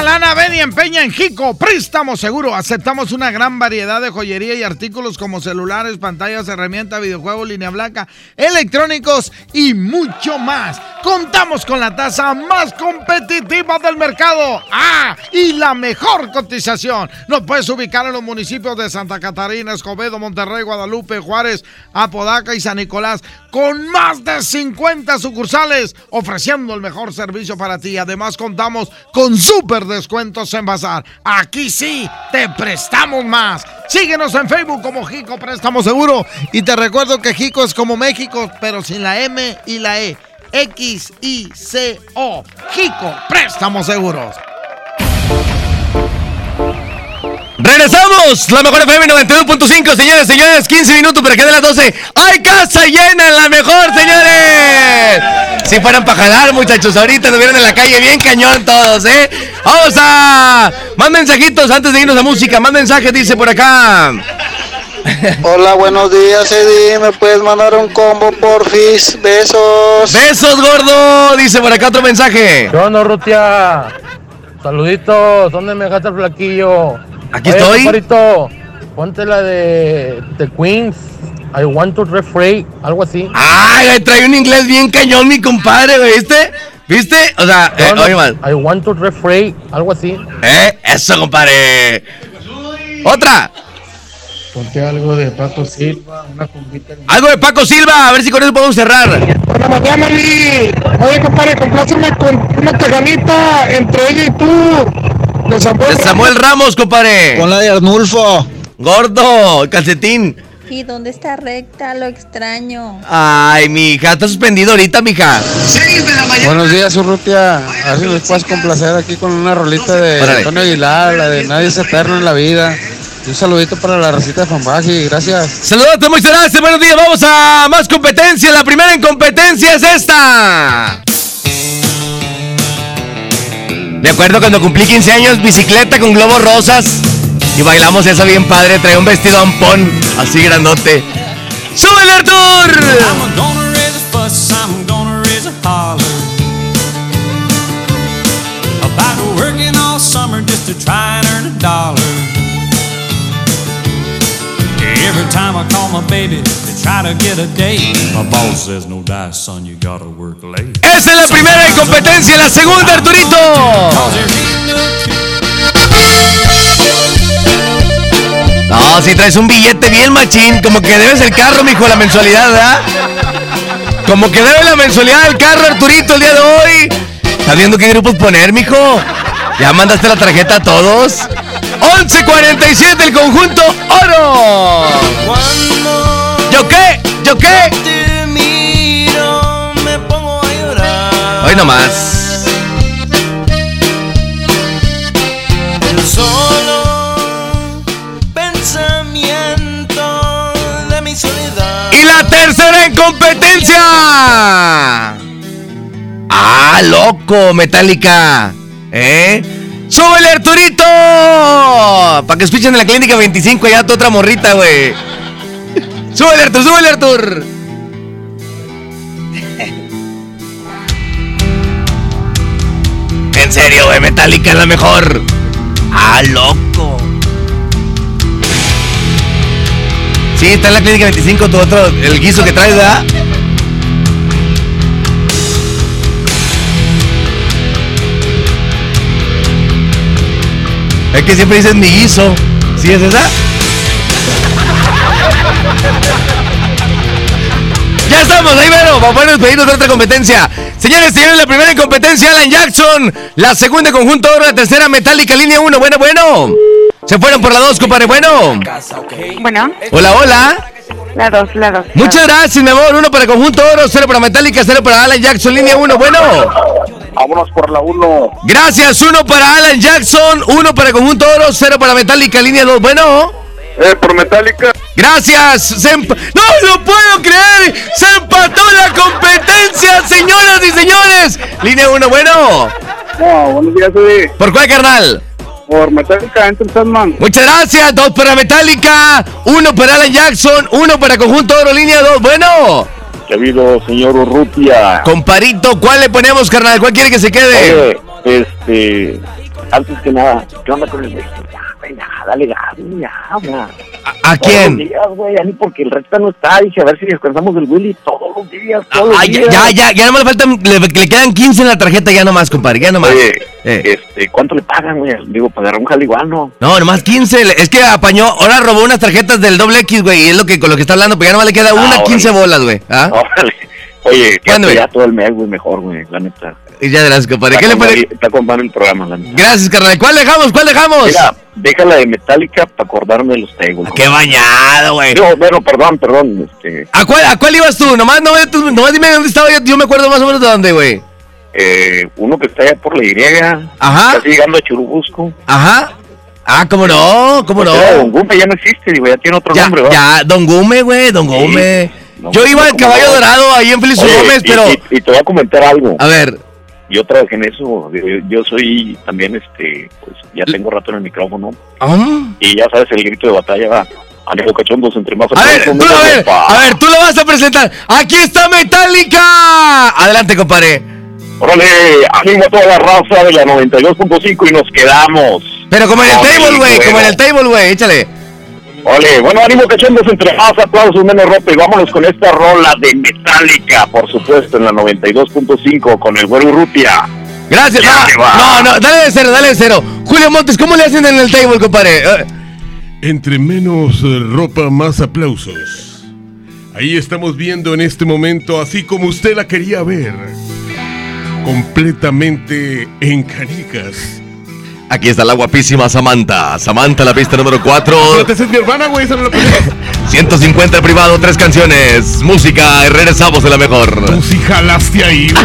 Una lana, ven y empeña en Jico. Préstamo seguro. Aceptamos una gran variedad de joyería y artículos como celulares, pantallas, herramientas, videojuegos, línea blanca, electrónicos y mucho más. Contamos con la tasa más competitiva del mercado. ¡Ah! Y la mejor cotización. Nos puedes ubicar en los municipios de Santa Catarina, Escobedo, Monterrey, Guadalupe, Juárez, Apodaca y San Nicolás. Con más de 50 sucursales ofreciendo el mejor servicio para ti. Además contamos con súper descuentos en Bazar. Aquí sí, te prestamos más. Síguenos en Facebook como Jico Préstamo Seguro. Y te recuerdo que Jico es como México, pero sin la M y la E. X-I-C-O. Jico Préstamos Seguros. Regresamos, la mejor FM 92.5, señores, señores, 15 minutos para que de las 12. ¡Hay casa llena en la mejor, señores! Si fueran para jalar, muchachos, ahorita nos vieron en la calle bien cañón todos, ¿eh? Vamos a... Más mensajitos antes de irnos a música, más mensajes, dice por acá. Hola, buenos días, Eddie. ¿Me puedes mandar un combo, porfis? Besos. Besos, gordo, dice por acá otro mensaje. ¿Qué onda, Rutia? Saluditos, ¿dónde me dejaste el flaquillo? Aquí Oye, estoy. compadrito, ponte la de The Queens. I want to refrain, algo así. Ay, trae un inglés bien cañón, mi compadre, ¿viste? ¿Viste? O sea, eh, No, no, oye, man. I want to refrain, algo así. Eh, eso, compadre. Otra. Ponte algo de Paco Silva, una cumbita. Algo de Paco Silva, a ver si con eso podemos cerrar. Oye, compadre, compláceme con una teganita entre ella y tú. De Samuel, De Samuel Ramos, compadre. Con la de Arnulfo. Gordo, calcetín. ¿Y dónde está recta? Lo extraño. Ay, mija, está suspendido ahorita, mija. Buenos días, Urrutia. A ver si nos puedes complacer aquí con una rolita de. Antonio Aguilar, la de Nadie es eterno en la vida. Un saludito para la recita de Fambaji, gracias. Saludos, muchas gracias, buenos días, vamos a más competencia. La primera en competencia es esta. Me acuerdo cuando cumplí 15 años, bicicleta con globos rosas. Y bailamos esa bien padre, traía un vestido ampón, así grandote. ¡Súbele, Artur! About working all summer just to try and earn a dollar Every time I call my baby to try to get a date My boss says no dice, son, you gotta work late Esa es la primera en competencia, la segunda, Arturito. No, si traes un billete bien machín, como que debes el carro, mijo, la mensualidad, ¿verdad? Como que debe la mensualidad del carro, Arturito, el día de hoy. ¿Estás viendo qué grupos poner, mijo? ¿Ya mandaste la tarjeta a todos? 11.47 el conjunto oro. ¿Yo qué? ¿Yo qué? Miro, me pongo a llorar Hoy nomás. Solo pensamiento de mi soledad Y la tercera en competencia. Ah, loco, Metallica. ¿Eh? ¡Súbele, Arturito! Para que escuchen en la clínica 25 ya tu otra morrita, güey. ¡Súbele, Artur! ¡Súbele, Artur! En serio, güey, Metallica es la mejor. Ah, loco. Sí, está en la clínica 25 tu otro, el guiso que traes, ¿verdad? Que siempre dicen mi guiso. ¿Sí es esa? Ya estamos, ahí bueno, vamos a despedirnos de otra competencia. Señores, señores, la primera en competencia, Alan Jackson. La segunda, Conjunto Oro. La tercera, Metallica, línea 1. Bueno, bueno. Se fueron por la 2, compadre. Bueno. Bueno, Hola, hola. la dos, la dos. Muchas gracias, mi amor. Uno para Conjunto Oro, cero para Metallica, cero para Alan Jackson, línea 1. Bueno. Vámonos por la 1. Gracias, uno para Alan Jackson, uno para Conjunto Oro, cero para Metallica, línea 2. Bueno. Eh, por Metallica. Gracias. Se emp- ¡No lo puedo creer! ¡Se empató la competencia, señoras y señores! Línea 1, bueno. No, buenos días, Eddie. ¿Por cuál, carnal? Por Metallica, Enter Sandman. Muchas gracias. Dos para Metallica, uno para Alan Jackson, uno para Conjunto Oro, línea 2. Bueno. ¿Qué ha habido, señor Urrutia? Comparito, ¿cuál le ponemos, carnal? ¿Cuál quiere que se quede? Oye, este. Antes que nada, ¿qué onda con el México? Dale gas, ya, ya. ¿A quién? Todos los días, güey, ya ni porque el recta no está. Dije, a ver si descansamos del Willy todos los días, todos los Ay, ya, días. ya, ya, ya no me faltan, le, le quedan 15 en la tarjeta ya nomás, compadre, ya nomás. Oye, Eh. este, ¿cuánto le pagan, güey? Digo, pagar un jale igual, ¿no? No, nomás 15. le- Es que apañó, ahora robó unas tarjetas del doble X, güey, y es lo que con lo que está hablando, pero ya nomás le queda una órale. 15 bolas, güey. ¿ah? Órale. Oye, ya todo el mes, güey, mejor, güey, la neta. Y ya gracias, compadre. ¿Qué le parece? Está con el programa, la. Gracias, carnal. ¿Cuál dejamos? ¿Cuál dejamos? Mira, déjala de Metallica para acordarme de los tables. Qué bañado, güey. No, bueno, perdón, perdón. Este, ¿A cuál, ¿A cuál ibas tú? Nomás, no, tú, nomás dime dónde estaba yo, yo me acuerdo más o menos de dónde, güey. eh, uno que está allá por la Y. Ajá. Casi llegando a Churubusco. Ajá. Ah, ¿cómo no? ¿Cómo no? Pero Don Gume ya no existe, digo, ya tiene otro Ya, nombre, ¿verdad? ya, Don Gume, güey, Don Gume. Yo iba al caballo dorado ahí en Feliz Gómez, pero. Y, y te voy a comentar algo. A ver. Yo trabajé en eso. Yo, soy también, este, pues ya tengo rato en el micrófono. Ah. Y ya sabes, el grito de batalla va. Ánimo cachondos entre más A ver, tú, a ver, a ver, tú lo vas a presentar. Aquí está Metallica. Adelante, compadre. Órale, ánimo a toda la raza de la 92.5 y nos quedamos. Pero como en el table, güey, como en el table, güey, échale. Ole, bueno, ánimo cachondos entre más aplausos, menos ropa y vámonos con esta rola de Metallica, por supuesto, en la 92.5 con el güero Urrutia. Gracias. Ya No, no, no, dale de cero, dale de cero. Julio Montes, ¿cómo le hacen en el table, compadre? Eh, Entre menos eh, ropa, más aplausos. Ahí estamos viendo en este momento, así como usted la quería ver, completamente en canicas. Aquí está la guapísima Samantha. Samantha, la pista número 4. Esa es mi hermana, güey, esa no la ponía. 150 el privado, tres canciones. Música, regresamos de la mejor. Tú sí jalaste ahí, güey.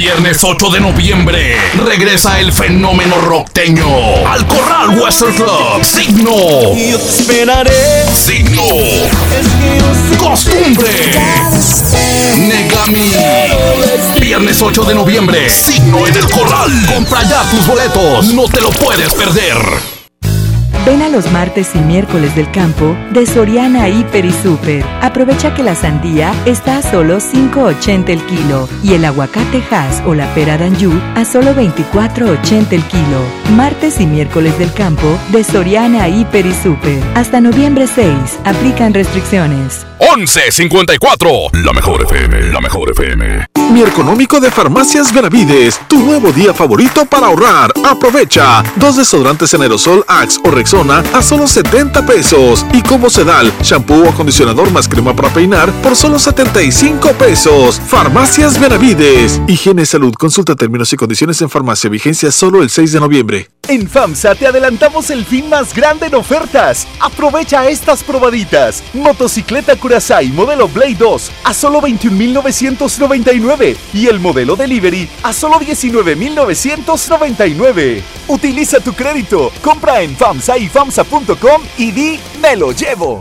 Viernes 8 de noviembre regresa el fenómeno rockteño al Corral Western Club. Signo. Yo te esperaré. Signo. Costumbre. Negami. Viernes 8 de noviembre. Signo en el Corral. Compra ya tus boletos. No te lo puedes perder. Ven a los martes y miércoles del campo de Soriana Hiper y Super. Aprovecha que la sandía está a solo 5.80 el kilo y el aguacate Hass o la pera Danju a solo 24.80 el kilo. Martes y miércoles del campo de Soriana Hiper y Super. Hasta noviembre 6. Aplican restricciones. 1154. La mejor FM. La mejor FM. Mi económico de Farmacias Benavides, tu nuevo día favorito para ahorrar. Aprovecha. Dos desodorantes en aerosol Axe o Rexona a solo 70 pesos. Y como Sedal, shampoo o acondicionador más crema para peinar por solo 75 pesos. Farmacias Benavides. Higiene salud. Consulta términos y condiciones en farmacia. Vigencia solo el 6 de noviembre. En FAMSA te adelantamos el fin más grande en ofertas. Aprovecha estas probaditas. Motocicleta Curaçao modelo Blade 2 a solo 21.999 y el modelo Delivery a solo 19.999. Utiliza tu crédito, compra en FAMSA y FAMSA.com y di me lo llevo.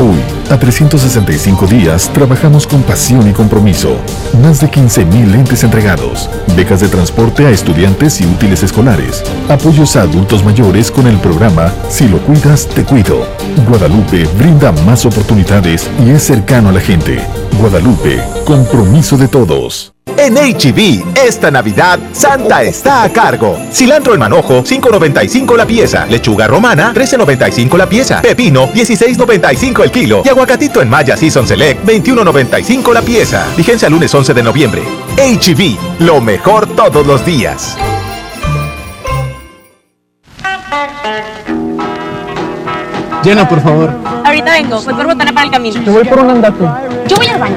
Hoy, a 365 días, trabajamos con pasión y compromiso. Más de 15.000 lentes entregados, becas de transporte a estudiantes y útiles escolares, apoyos a adultos mayores con el programa Si lo cuidas, te cuido. Guadalupe brinda más oportunidades y es cercano a la gente. Guadalupe, compromiso de todos. En HB, esta Navidad, Santa está a cargo. Cilantro en manojo, 5.95 la pieza. Lechuga romana, 13.95 la pieza. Pepino, 16.95 el kilo. Y aguacatito en Maya Season Select, 21.95 la pieza. Vigencia lunes 11 de noviembre. HB, lo mejor todos los días. Llena, por favor. Ahorita vengo, voy por botana para el camino. Te voy por un andate. Yo voy al baño.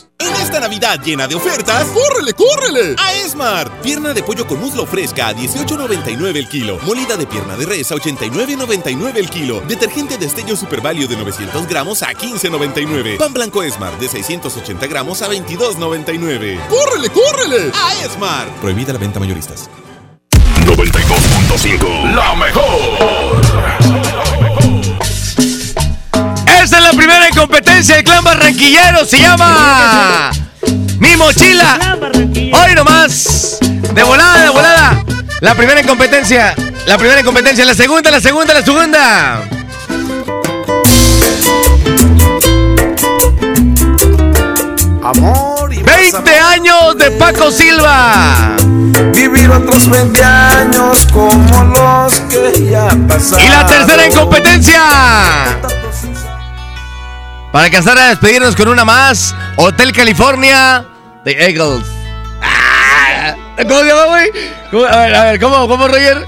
Esta Navidad llena de ofertas, ¡córrele, córrele! A Esmart. Pierna de pollo con muslo fresca a 18.99 el kilo. Molida de pierna de res a 89.99 el kilo. Detergente de Estello Value de 900 gramos a 15.99. Pan blanco Esmart de 680 gramos a 22.99. ¡Córrele, córrele! A Esmart. Prohibida la venta mayoristas. 92.5. La mejor. Primera en competencia del clan barranquillero. Se llama Mi Mochila. Hoy nomás. De volada, de volada. La primera en competencia. La primera en competencia. La segunda, la segunda, la segunda. Amor y 20 años de Paco Silva. Vivir otros 20 años como los que ya pasaron. Y la tercera en competencia. Para alcanzar a despedirnos con una más. Hotel California de Eagles. Ah, ¿Cómo se llama, güey? ¿Cómo- A ver, a ver, ¿cómo, cómo, Roger?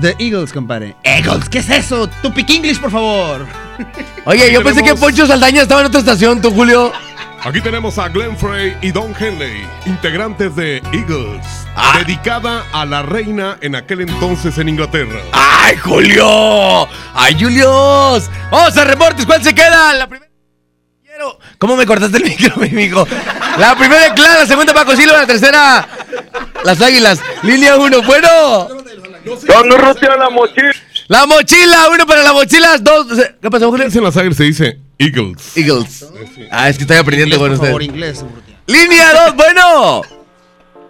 The Eagles, compadre. Eagles, ¿qué es eso? Tu pick English, por favor. Oye, yo pensé que Poncho Saldaña estaba en otra estación, tú, Julio. Aquí tenemos a Glenn Frey y Don Henley, integrantes de Eagles, Ah. dedicada a la reina en aquel entonces en Inglaterra. ¡Ay, Julio! ¡Ay, Julius! Vamos a reportes, ¿cuál se queda? La primera. ¿Cómo me cortaste el micro, mi amigo? La primera es Clara, la segunda Paco Silva, la tercera Las Águilas. Línea 1, bueno. ¿Dónde rotea la mochila? La mochila, uno para las mochilas, dos. ¿Qué pasó, Julio? En las águilas se dice Eagles. Eagles. Ah, es que estoy aprendiendo con ustedes. Línea 2, bueno.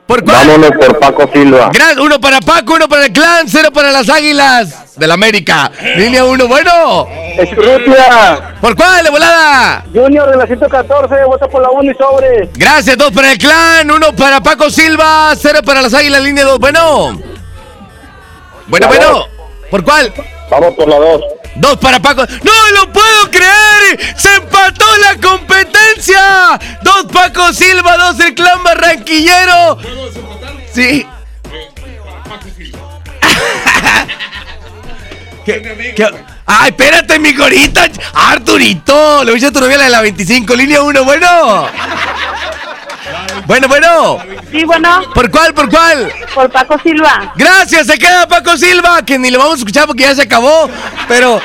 ¿Por cuál? Vámonos por Paco Silva. Gran- uno para Paco, uno para el clan, cero para las águilas del América. Línea 1, bueno. Escrutia. ¿Por cuál, de volada? Junior de la 114, vota por la 1 y sobre. Gracias, dos para el clan, uno para Paco Silva, cero para las águilas, línea 2, bueno. Bueno, La bueno. dos. ¿Por cuál? Vamos por la 2. Dos para Paco. ¡No lo puedo creer! ¡Se empató la competencia! Dos Paco Silva, dos el clan barranquillero. Sí. ¿Qué- qué- ¡Ay, espérate, mi gorita! ¡Arturito! Le voy a tu novia la de la 25, línea 1, bueno. Bueno, bueno. Sí, bueno. ¿Por cuál, por cuál? Por Paco Silva. Gracias, se queda Paco Silva, que ni lo vamos a escuchar porque ya se acabó. Pero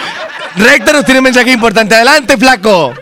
Recta nos tiene un mensaje importante. Adelante, flaco.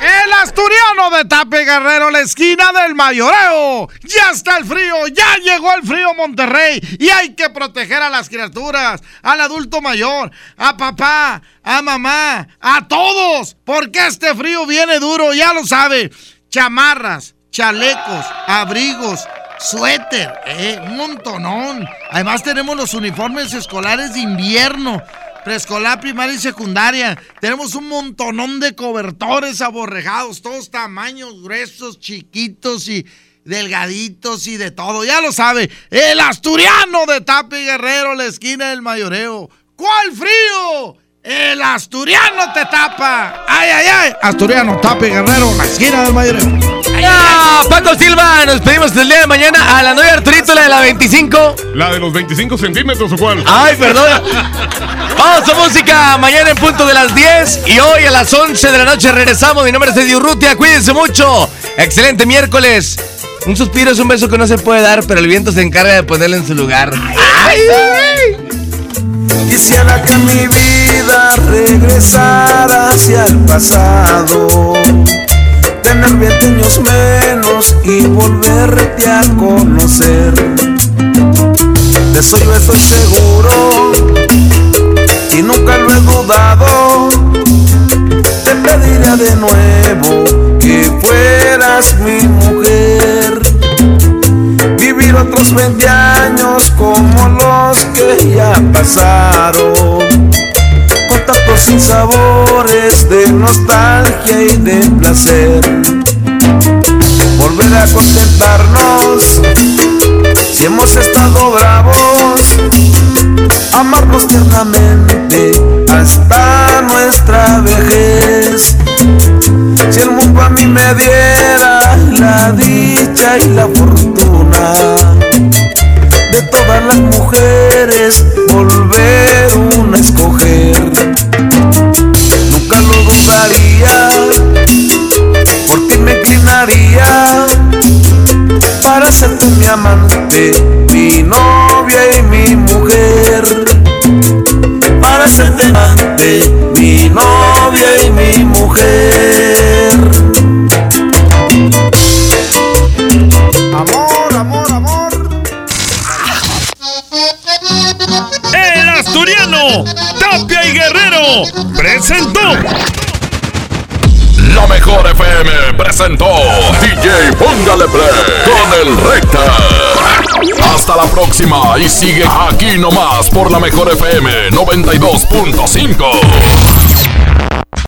El asturiano de Tape Guerrero, la esquina del mayoreo. Ya está el frío, ya llegó el frío Monterrey y hay que proteger a las criaturas, al adulto mayor, a papá, a mamá, a todos, porque este frío viene duro, ya lo sabe. Chamarras, chalecos, abrigos, suéter, eh, un montonón. Además tenemos los uniformes escolares de invierno. Preescolar, primaria y secundaria. Tenemos un montonón de cobertores aborrejados, todos tamaños, gruesos, chiquitos y delgaditos y de todo. Ya lo sabe, el asturiano de Tapi Guerrero, la esquina del mayoreo. ¿Cuál frío? El asturiano te tapa. Ay, ay, ay. Asturiano, Tapi Guerrero, la esquina del mayoreo. ¡Ah, Paco Silva! Nos pedimos el día de mañana a la novia Arturito, la de la 25. ¿La de los 25 centímetros o cuál? Ay, perdón. Vamos a música mañana en punto de las 10 y hoy a las 11 de la noche regresamos. Mi nombre es Eddie Urrutia, cuídense mucho. Excelente miércoles. Un suspiro es un beso que no se puede dar, pero el viento se encarga de ponerlo en su lugar. ¡Ay! Quisiera que mi vida regresara hacia el pasado. Tener 20 años menos y volverte a conocer. De eso yo estoy seguro y nunca lo he dudado. Te pediría de nuevo que fueras mi mujer. Otros 20 años como los que ya pasaron. Con tantos sinsabores de nostalgia y de placer. Volver a contentarnos si hemos estado bravos. Amarnos tiernamente hasta nuestra vejez. Si el mundo a mí me diera la dicha y la fortuna de todas las mujeres, volver una escoger. Nunca lo dudaría, por ti me inclinaría para serte mi amante, mi novia y mi mujer. Para serte amante, El asturiano, Tapia y Guerrero, presentó. La mejor FM presentó DJ Póngale Play con el Recta. Hasta la próxima y sigue aquí nomás por la mejor FM 92.5.